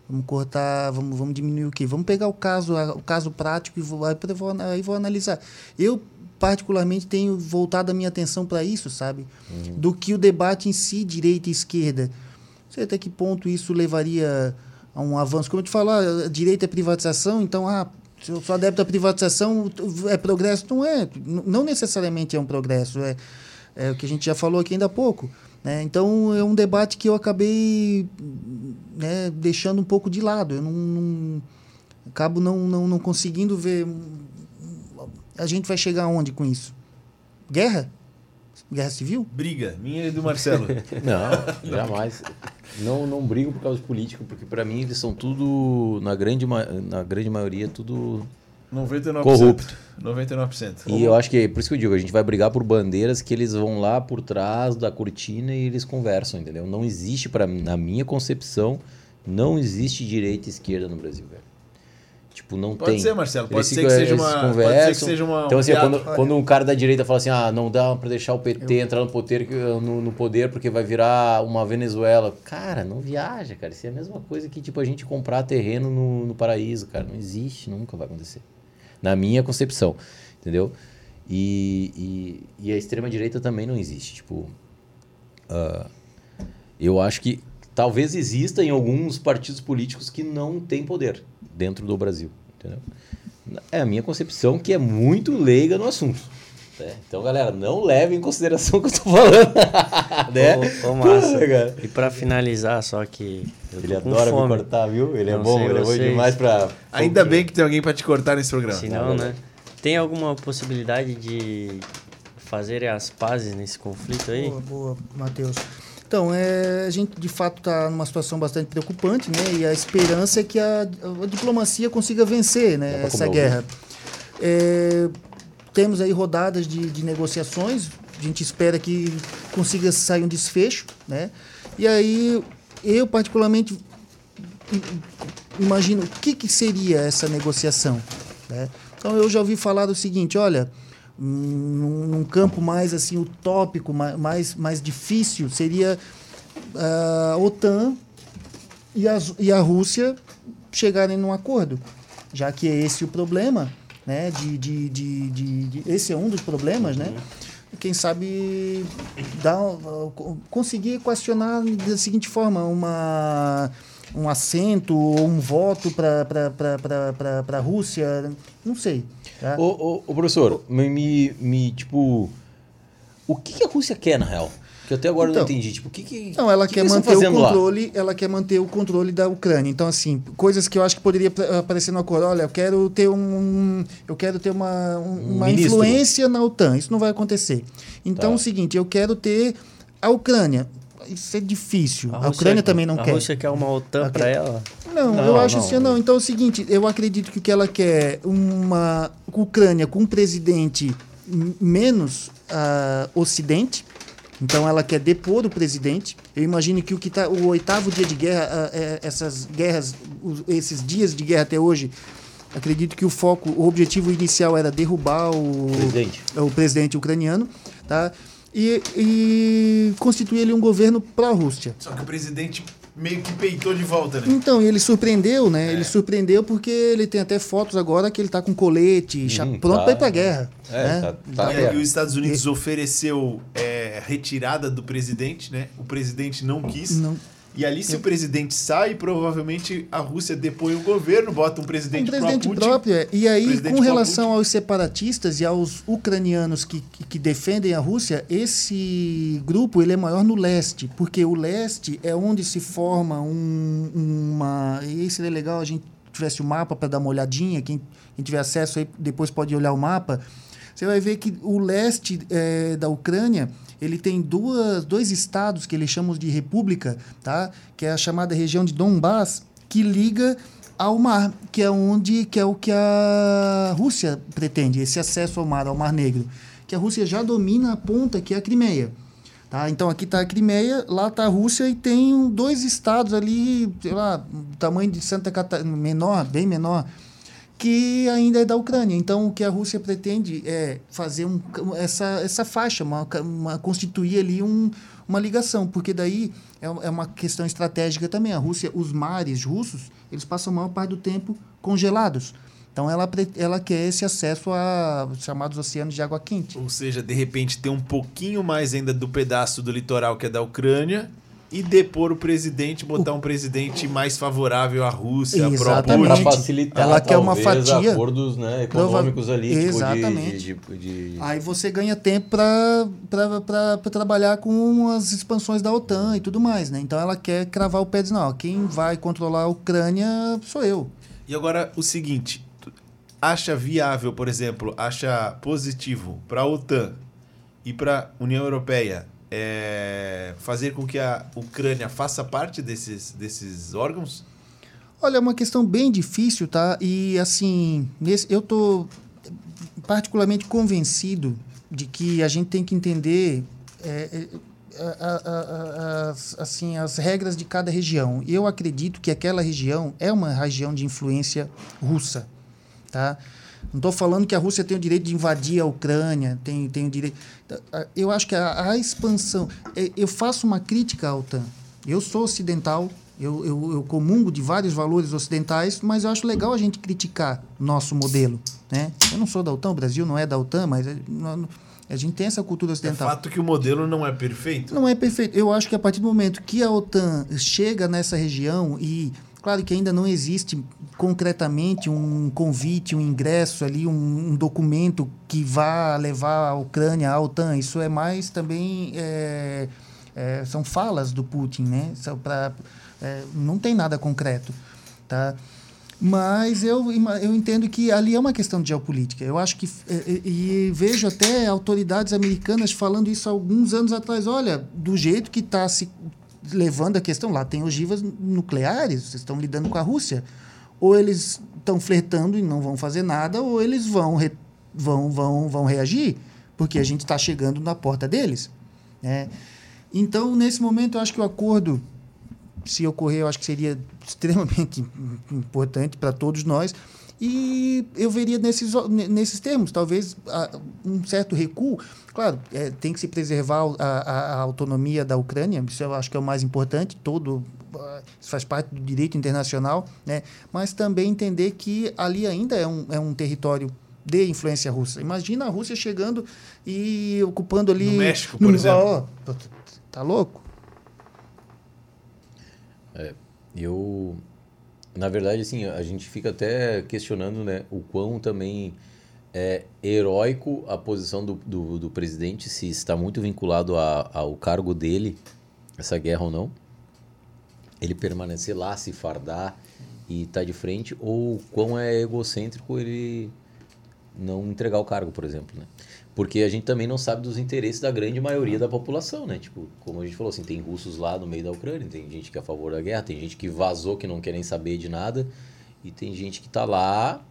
Vamos cortar, vamos, vamos diminuir o quê? Vamos pegar o caso, o caso prático e vou, aí vou, ana- aí vou analisar. Eu, particularmente, tenho voltado a minha atenção para isso, sabe? Do que o debate em si, direita e esquerda. Não sei até que ponto isso levaria a um avanço. Como eu te falar, a direita é privatização, então, ah, se eu sou adepto à privatização, é progresso? Não é. Não necessariamente é um progresso. É, é o que a gente já falou aqui ainda há pouco. Né? Então, é um debate que eu acabei né, deixando um pouco de lado. Eu não, não- acabo não, não, não conseguindo ver. A gente vai chegar aonde com isso? Guerra? Guerra civil? Briga, minha e do Marcelo. (laughs) Não, jamais. Não, não brigo por causa de político, porque para mim eles são tudo, na grande, na grande maioria, tudo 99%. Corrupto. 99%. E eu acho que é por isso que eu digo, a gente vai brigar por bandeiras que eles vão lá por trás da cortina e eles conversam, entendeu? Não existe, para na minha concepção, não existe direita e esquerda no Brasil, velho. Tipo, não Pode tem. ser, Marcelo, pode ser ficam- que seja eles uma- pode ser que seja uma- Então, um assim, teatro. quando, quando um cara da direita fala assim, ah, não dá pra deixar o PT entrar no poder, no, no poder porque vai virar uma Venezuela. Cara, não viaja, cara. Isso é a mesma coisa que, tipo, a gente comprar terreno no, no paraíso, cara. Não existe, nunca vai acontecer. Na minha concepção, entendeu? E, e, e a extrema-direita também não existe. Tipo, ah, eu acho que talvez exista em alguns partidos políticos que não têm poder dentro do Brasil, entendeu? É a minha concepção que é muito leiga no assunto. Né? Então, galera, não leve em consideração (laughs) o que eu tô falando. né? Ô, ô, massa. Cara. E pra finalizar, só que. Ele adora fome. me cortar, viu? Ele é Não bom, sei ele é bom vocês. demais pra. Ainda bem que tem alguém pra te cortar nesse programa. Se não, né? Tem alguma possibilidade de fazer as pazes nesse conflito aí? Boa, boa, Matheus. Então, é, a gente de fato está numa situação bastante preocupante, né? E a esperança é que a, a diplomacia consiga vencer né, essa guerra. É, temos aí rodadas de, de negociações, a gente espera que consiga sair um desfecho, né? E aí, eu particularmente imagino o que, que seria essa negociação, né? Então, eu já ouvi falar do seguinte, olha, num, num campo mais assim utópico, ma- mais, mais difícil, seria a OTAN e a, e a Rússia chegarem num acordo, já que é esse o problema, né? De, de, de, de- de- esse é um dos problemas, né? Quem sabe dar, conseguir equacionar da seguinte forma, uma um assento ou um voto para a Rússia, não sei. Tá? Ô, ô, ô, professor, me, me, me, tipo. O que a Rússia quer, na real? Que até agora eu Então, não entendi. Tipo, o que que. Não, ela que quer que manter o fazendo lá? controle, ela quer manter o controle da Ucrânia. Então, assim, coisas que eu acho que poderia aparecer no acordo. Olha, eu quero ter um, eu quero ter uma, um- uma ministro. influência na OTAN. Isso não vai acontecer. Então, Tá. é o seguinte, eu quero ter a Ucrânia. Isso é difícil. A, Rússia- Ucrânia também não a quer. Rússia quer uma OTAN pra ela? Não, Não, eu acho não. assim, não. Então é o seguinte, eu acredito que o que ela quer uma Ucrânia com um presidente menos ah, ocidente. Então ela quer depor o presidente. Eu imagino que o que tá o oitavo dia de guerra, ah, é, essas guerras, esses dias de guerra até hoje, acredito que o foco, o objetivo inicial era derrubar o Presidente. o presidente ucraniano, tá? E, e constituir ele um governo pró-Rússia. Só que o presidente meio que peitou de volta, né? Então, e ele surpreendeu, né? É. Ele surpreendeu porque ele tem até fotos agora que ele tá com colete, cha- pronto tá. para ir pra guerra. É, né? tá- tá E aí os Estados Unidos ofereceu é, retirada do presidente, né? O presidente não quis. Não. E ali, se o presidente sai, provavelmente a Rússia depõe o governo, bota um Um presidente, presidente pró-Putin. próprio. é. E aí, Presidente com relação aos separatistas e aos ucranianos que, que, que defendem a Rússia, esse grupo ele é maior no leste, porque o leste é onde se forma um, uma. E seria legal a gente tivesse o mapa para dar uma olhadinha. Quem, quem tiver acesso aí depois pode olhar o mapa. Você vai ver que o leste eh, da Ucrânia ele tem duas, dois estados que eles chamam de república, tá? que é a chamada região de Donbass, que liga ao mar, que é onde que é o que a Rússia pretende, esse acesso ao mar, ao Mar Negro, que a Rússia já domina a ponta que é a Crimeia. Tá? Então aqui está a Crimeia, lá está a Rússia e tem dois estados ali, sei lá, tamanho de Santa Catarina, menor, bem menor, que ainda é da Ucrânia. Então, o que a Rússia pretende é fazer um, essa, essa faixa, uma, uma- constituir ali um, uma ligação, porque daí é, é uma questão estratégica também. A Rússia, os mares russos, eles passam a maior parte do tempo congelados. Então, ela, ela quer esse acesso a chamados oceanos de água quente. Ou seja, de repente ter um pouquinho mais ainda do pedaço do litoral que é da Ucrânia e depor o presidente, botar um presidente mais favorável à Rússia, Exatamente. Gente, facilitar, ela quer uma talvez, fatia- acordos né, econômicos ali, tipo, de- Exatamente. de, de, de- Aí você ganha tempo para trabalhar com as expansões da OTAN e tudo mais, né? Então ela quer cravar o pé e dizer, não, quem vai controlar a Ucrânia sou eu. E agora o seguinte, acha viável, por exemplo, acha positivo para a OTAN e para a União Europeia é, fazer com que a Ucrânia faça parte desses, desses órgãos? Olha, é uma questão bem difícil, tá? E assim, nesse, eu tô particularmente convencido de que a gente tem que entender é, é, a- a- a- as, assim, as regras de cada região. Eu acredito que aquela região é uma região de influência russa, tá? Não estou falando que a Rússia tem o direito de invadir a Ucrânia, tem, tem o direito. Eu acho que a, a expansão. é, Eu faço uma crítica à OTAN. Eu sou ocidental, eu, eu, eu comungo de vários valores ocidentais, mas eu acho legal a gente criticar nosso modelo. Né? Eu não sou da OTAN, o Brasil não é da OTAN, mas a, a gente tem essa cultura É ocidental. fato que o modelo não é perfeito? Não é perfeito. Eu acho que a partir do momento que a OTAN chega nessa região e claro que ainda não existe concretamente um convite, um ingresso ali, um, um documento que vá levar a Ucrânia à OTAN. Isso é mais também é, é, são falas do Putin, né? São pra, é, não tem nada concreto, tá? Mas eu, eu entendo que ali é uma questão de geopolítica. Eu acho que. E, e vejo até autoridades americanas falando isso há alguns anos atrás. Olha, do jeito que está se levando a questão, lá tem ogivas nucleares, vocês estão lidando com a Rússia. Ou eles estão flertando e não vão fazer nada, ou eles vão, re- vão, vão, vão reagir, porque a gente está chegando na porta deles. Né? Então, nesse momento, eu acho que o acordo se ocorrer, eu acho que seria (laughs) extremamente importante para todos nós. E eu veria nesses, nesses termos, talvez ah, um certo recuo. Claro, é, tem que se preservar a, a, a autonomia da Ucrânia, isso eu acho que é o mais importante, todo, ah, isso faz parte do direito internacional, né? mas também entender que ali ainda é um, é um território de influência russa. Imagina a Rússia chegando e ocupando ali. No México, por exemplo. Ó, tá louco? Eu, na verdade, assim, a gente fica até questionando, né, o quão também é heróico a posição do, do, do presidente, se está muito vinculado a- ao cargo dele, essa guerra ou não. Ele permanecer lá, se fardar e estar de frente, ou quão é egocêntrico ele não entregar o cargo, por exemplo, né? Porque a gente também não sabe dos interesses da grande maioria da população, né? Tipo, como a gente falou assim, tem russos lá no meio da Ucrânia, tem gente que é a favor da guerra, tem gente que vazou, que não quer nem saber de nada, e tem gente que tá lá,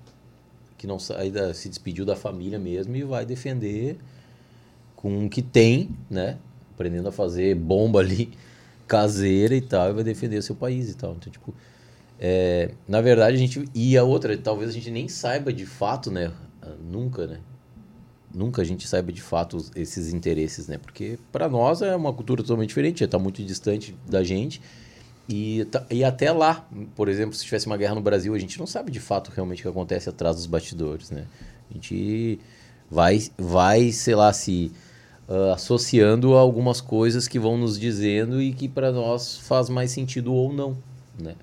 que não ainda se despediu da família mesmo e vai defender com o que tem, né? Aprendendo a fazer bomba ali (laughs) caseira e tal, e vai defender o seu país e tal. Então, tipo, é, na verdade a gente e a outra, talvez a gente nem saiba de fato, né? Nunca, né? Nunca a gente saiba de fato esses interesses, né? Porque para nós é uma cultura totalmente diferente, está muito distante da gente. E, tá- e até lá, por exemplo, se tivesse uma guerra no Brasil, a gente não sabe de fato realmente o que acontece atrás dos bastidores, né? A gente vai, vai sei lá, se ah, associando a algumas coisas que vão nos dizendo e que para nós faz mais sentido ou não, né?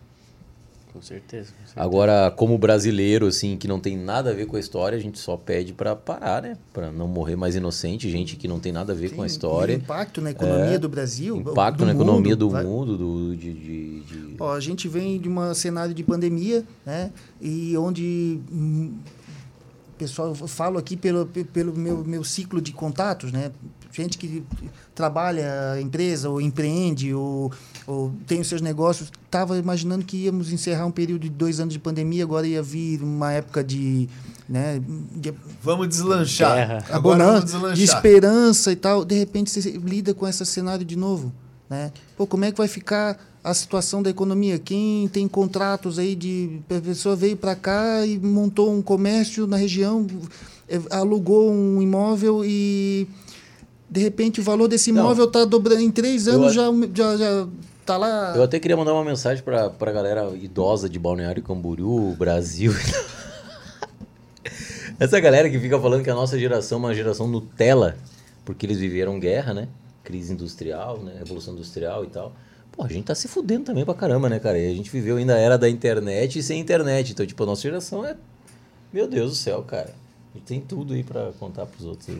Com certeza. Agora, como brasileiro, assim, que não tem nada a ver com a história, a gente só pede para parar, né? Para não morrer mais inocente, gente que não tem nada a ver com a Sim, história. Impacto na economia É, do Brasil. Impacto do na economia mundo, do vai- mundo, do, de, de- de- Ó, a gente vem de um cenário de pandemia, né? E onde hum, pessoal, eu falo aqui pelo, pe- pelo meu, meu ciclo de contatos, né? Gente que trabalha empresa ou empreende ou, ou tem os seus negócios, estava imaginando que íamos encerrar um período de dois anos de pandemia, agora ia vir uma época de, né, de Vamos deslanchar. Bonança, vamos de deslanchar. esperança e tal, de repente você lida com esse cenário de novo, né? Pô, como é que vai ficar a situação da economia? Quem tem contratos aí de a pessoa veio para cá e montou um comércio na região, eh, alugou um imóvel e de repente o valor desse imóvel está dobrando em três anos a- já já já tá lá. Eu até queria mandar uma mensagem pra, pra galera idosa de Balneário Camboriú, Brasil. (laughs) Essa galera que fica falando que a nossa geração é uma geração Nutella, porque eles viveram guerra, né? Crise industrial, né? Revolução industrial e tal. Pô, a gente tá se fudendo também pra caramba, né, cara? E a gente viveu ainda a era da internet e sem internet. Então, tipo, a nossa geração é. Meu Deus do céu, cara. Tem tudo aí pra contar pros outros aí.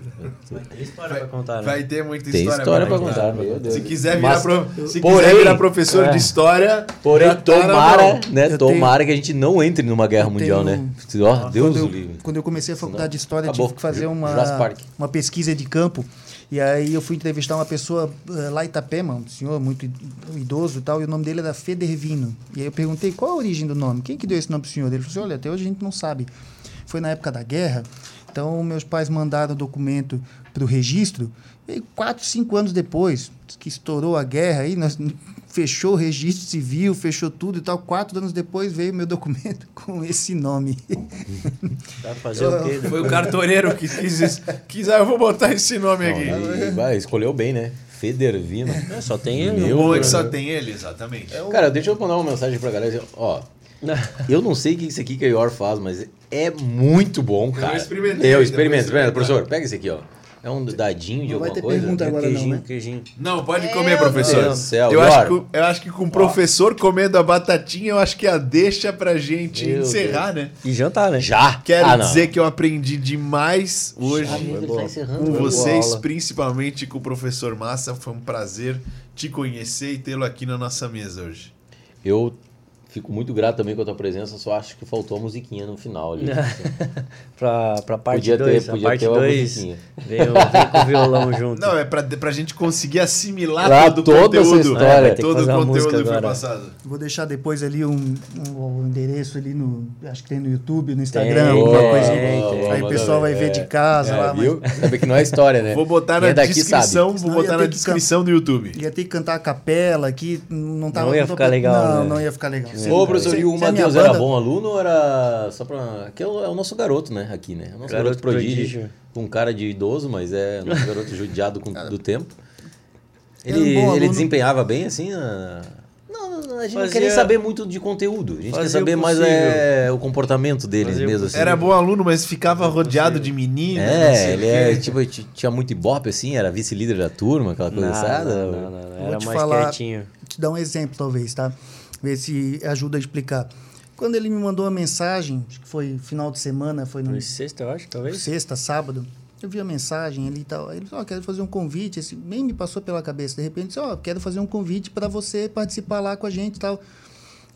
Tem história Vai, pra contar, né? vai ter muita Tem história, história pra pra contar. contar, meu Deus. Se quiser virar, Mas- pro- se porém- quiser virar professor é. de história, Porém, tá tomara, mão. né? Eu Tomara que a gente não entre numa guerra Eu mundial, tenho- né? Ó, Deus quando, eu, livre. quando eu comecei a faculdade de História, Acabou. tive que fazer uma, uma pesquisa de campo. E aí eu fui entrevistar uma pessoa eh, lá em Itapema, um senhor muito id- idoso e tal, e o nome dele era Federvino. E aí eu perguntei qual a origem do nome, quem que deu esse nome pro senhor? Ele falou assim, olha, até hoje a gente não sabe. Foi na época da guerra, então meus pais mandaram o documento para o registro, e aí, quatro, cinco anos depois que estourou a guerra, aí nós, (laughs) fechou o registro civil, fechou tudo e tal, quatro anos depois veio meu documento (laughs) com esse nome. (laughs) Dá pra fazer o quê? Foi o cartoreiro que quis, quis, ah, eu vou botar esse nome aqui. E, vai, escolheu bem, né? Federvino. É, só tem ele. Meu O bom é né? que só tem ele, exatamente. Cara, deixa eu mandar uma mensagem pra galera. Ó, (laughs) eu não sei o que isso aqui que a Ior faz, mas é muito bom, cara. experimentei, Eu experimento, experimento. Professor, pega esse aqui, ó. É um dadinho de Não vai alguma ter coisa? pergunta agora não, queijinho, né? queijinho. Não, pode comer, professor. Deus do céu. Eu acho, que, eu acho que com o professor comendo a batatinha, eu acho que a deixa pra gente Meu encerrar, né? E jantar, né? Já? Quero Ah, não. dizer que eu aprendi demais hoje Já tá com Foi vocês, principalmente com o professor Massa. Foi um prazer te conhecer e tê-lo aqui na nossa mesa hoje. Eu fico muito grato também com a tua presença, só acho que faltou a musiquinha no final ali. (laughs) pra, pra parte Podia ter- 2. A podia parte ter uma 2 musiquinha. veio, veio com o violão (laughs) junto. Não, é pra, pra gente conseguir assimilar Lá todo o conteúdo. história. É, todo o conteúdo foi passado. Vou deixar depois ali um, um, um endereço ali no. Acho que tem no YouTube, no Instagram, Tem, alguma tem, coisinha. tem. Aí o pessoal vai ver de casa lá, mas viu? Sabe que não é história, né? Vou botar na é daqui descrição, sabe. vou botar na descrição do YouTube. ia ter que cantar a capela aqui, não tava. Não ia ficar legal, Não, né? não ia ficar legal. Ô, professor, e o Matheus era bom aluno ou era só pra. Aqui é o, é o nosso garoto, né? Aqui, né? É o nosso garoto, Garoto prodígio, prodígio. Com cara de idoso, mas é nosso garoto judiado com, (laughs) do tempo. Era um Ele, ele desempenhava bem, assim? a- Não, não, a gente não quer Fazia- nem saber muito de conteúdo. A gente quer saber o mais é, o comportamento deles Fazia mesmo. Assim. Era bom aluno, mas ficava rodeado de meninas. não sei É, ele é, tipo, tinha muito ibope, assim, era vice-líder da turma, aquela coisa Não, assada. não, não, não, não. Vou Era te mais falar- quietinho. te dar um exemplo, talvez, tá? Ver se ajuda a explicar. Quando ele me mandou uma mensagem, acho que foi final de semana, foi no Foi sexta, eu acho, talvez. sexta, sábado, eu vi a mensagem ali e tal. Ele falou, ó, quero fazer um convite, esse, nem me passou pela cabeça. De repente, disse, ó, quero fazer um convite para você participar lá com a gente e tal.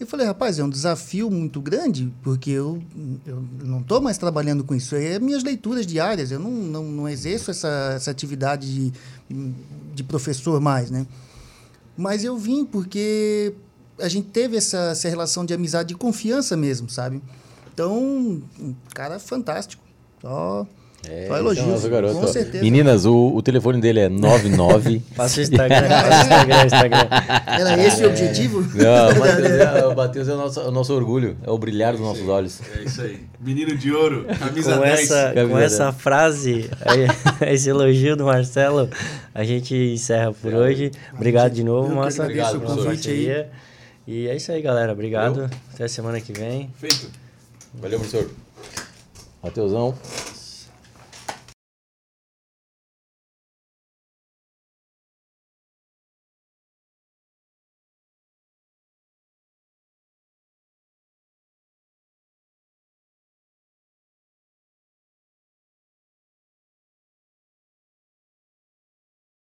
Eu falei, rapaz, é um desafio muito grande, porque eu, eu não estou mais trabalhando com isso. É minhas leituras diárias, eu não, não, não exerço essa, essa atividade de, de professor mais, né? Mas eu vim porque a gente teve essa, essa relação de amizade e confiança mesmo, sabe? Então, um cara fantástico. Só, É, só elogios. é o nosso garoto. com certeza. Meninas, o, o telefone dele é 99. (laughs) Passa o Instagram, passa o Instagram, Instagram. Era esse o objetivo? Não, (laughs) o Matheus é, o Matheus é o nosso, o nosso orgulho, é o brilhar dos nossos olhos. É isso aí. Menino de ouro, camisa Com 10. essa, com Camisa essa frase, (laughs) esse elogio do Marcelo, a gente encerra por hoje. Obrigado de novo, Massa. agradeço o convite aí. E é isso aí, galera. Obrigado. Até semana que vem. Feito. Valeu, professor. Mateusão.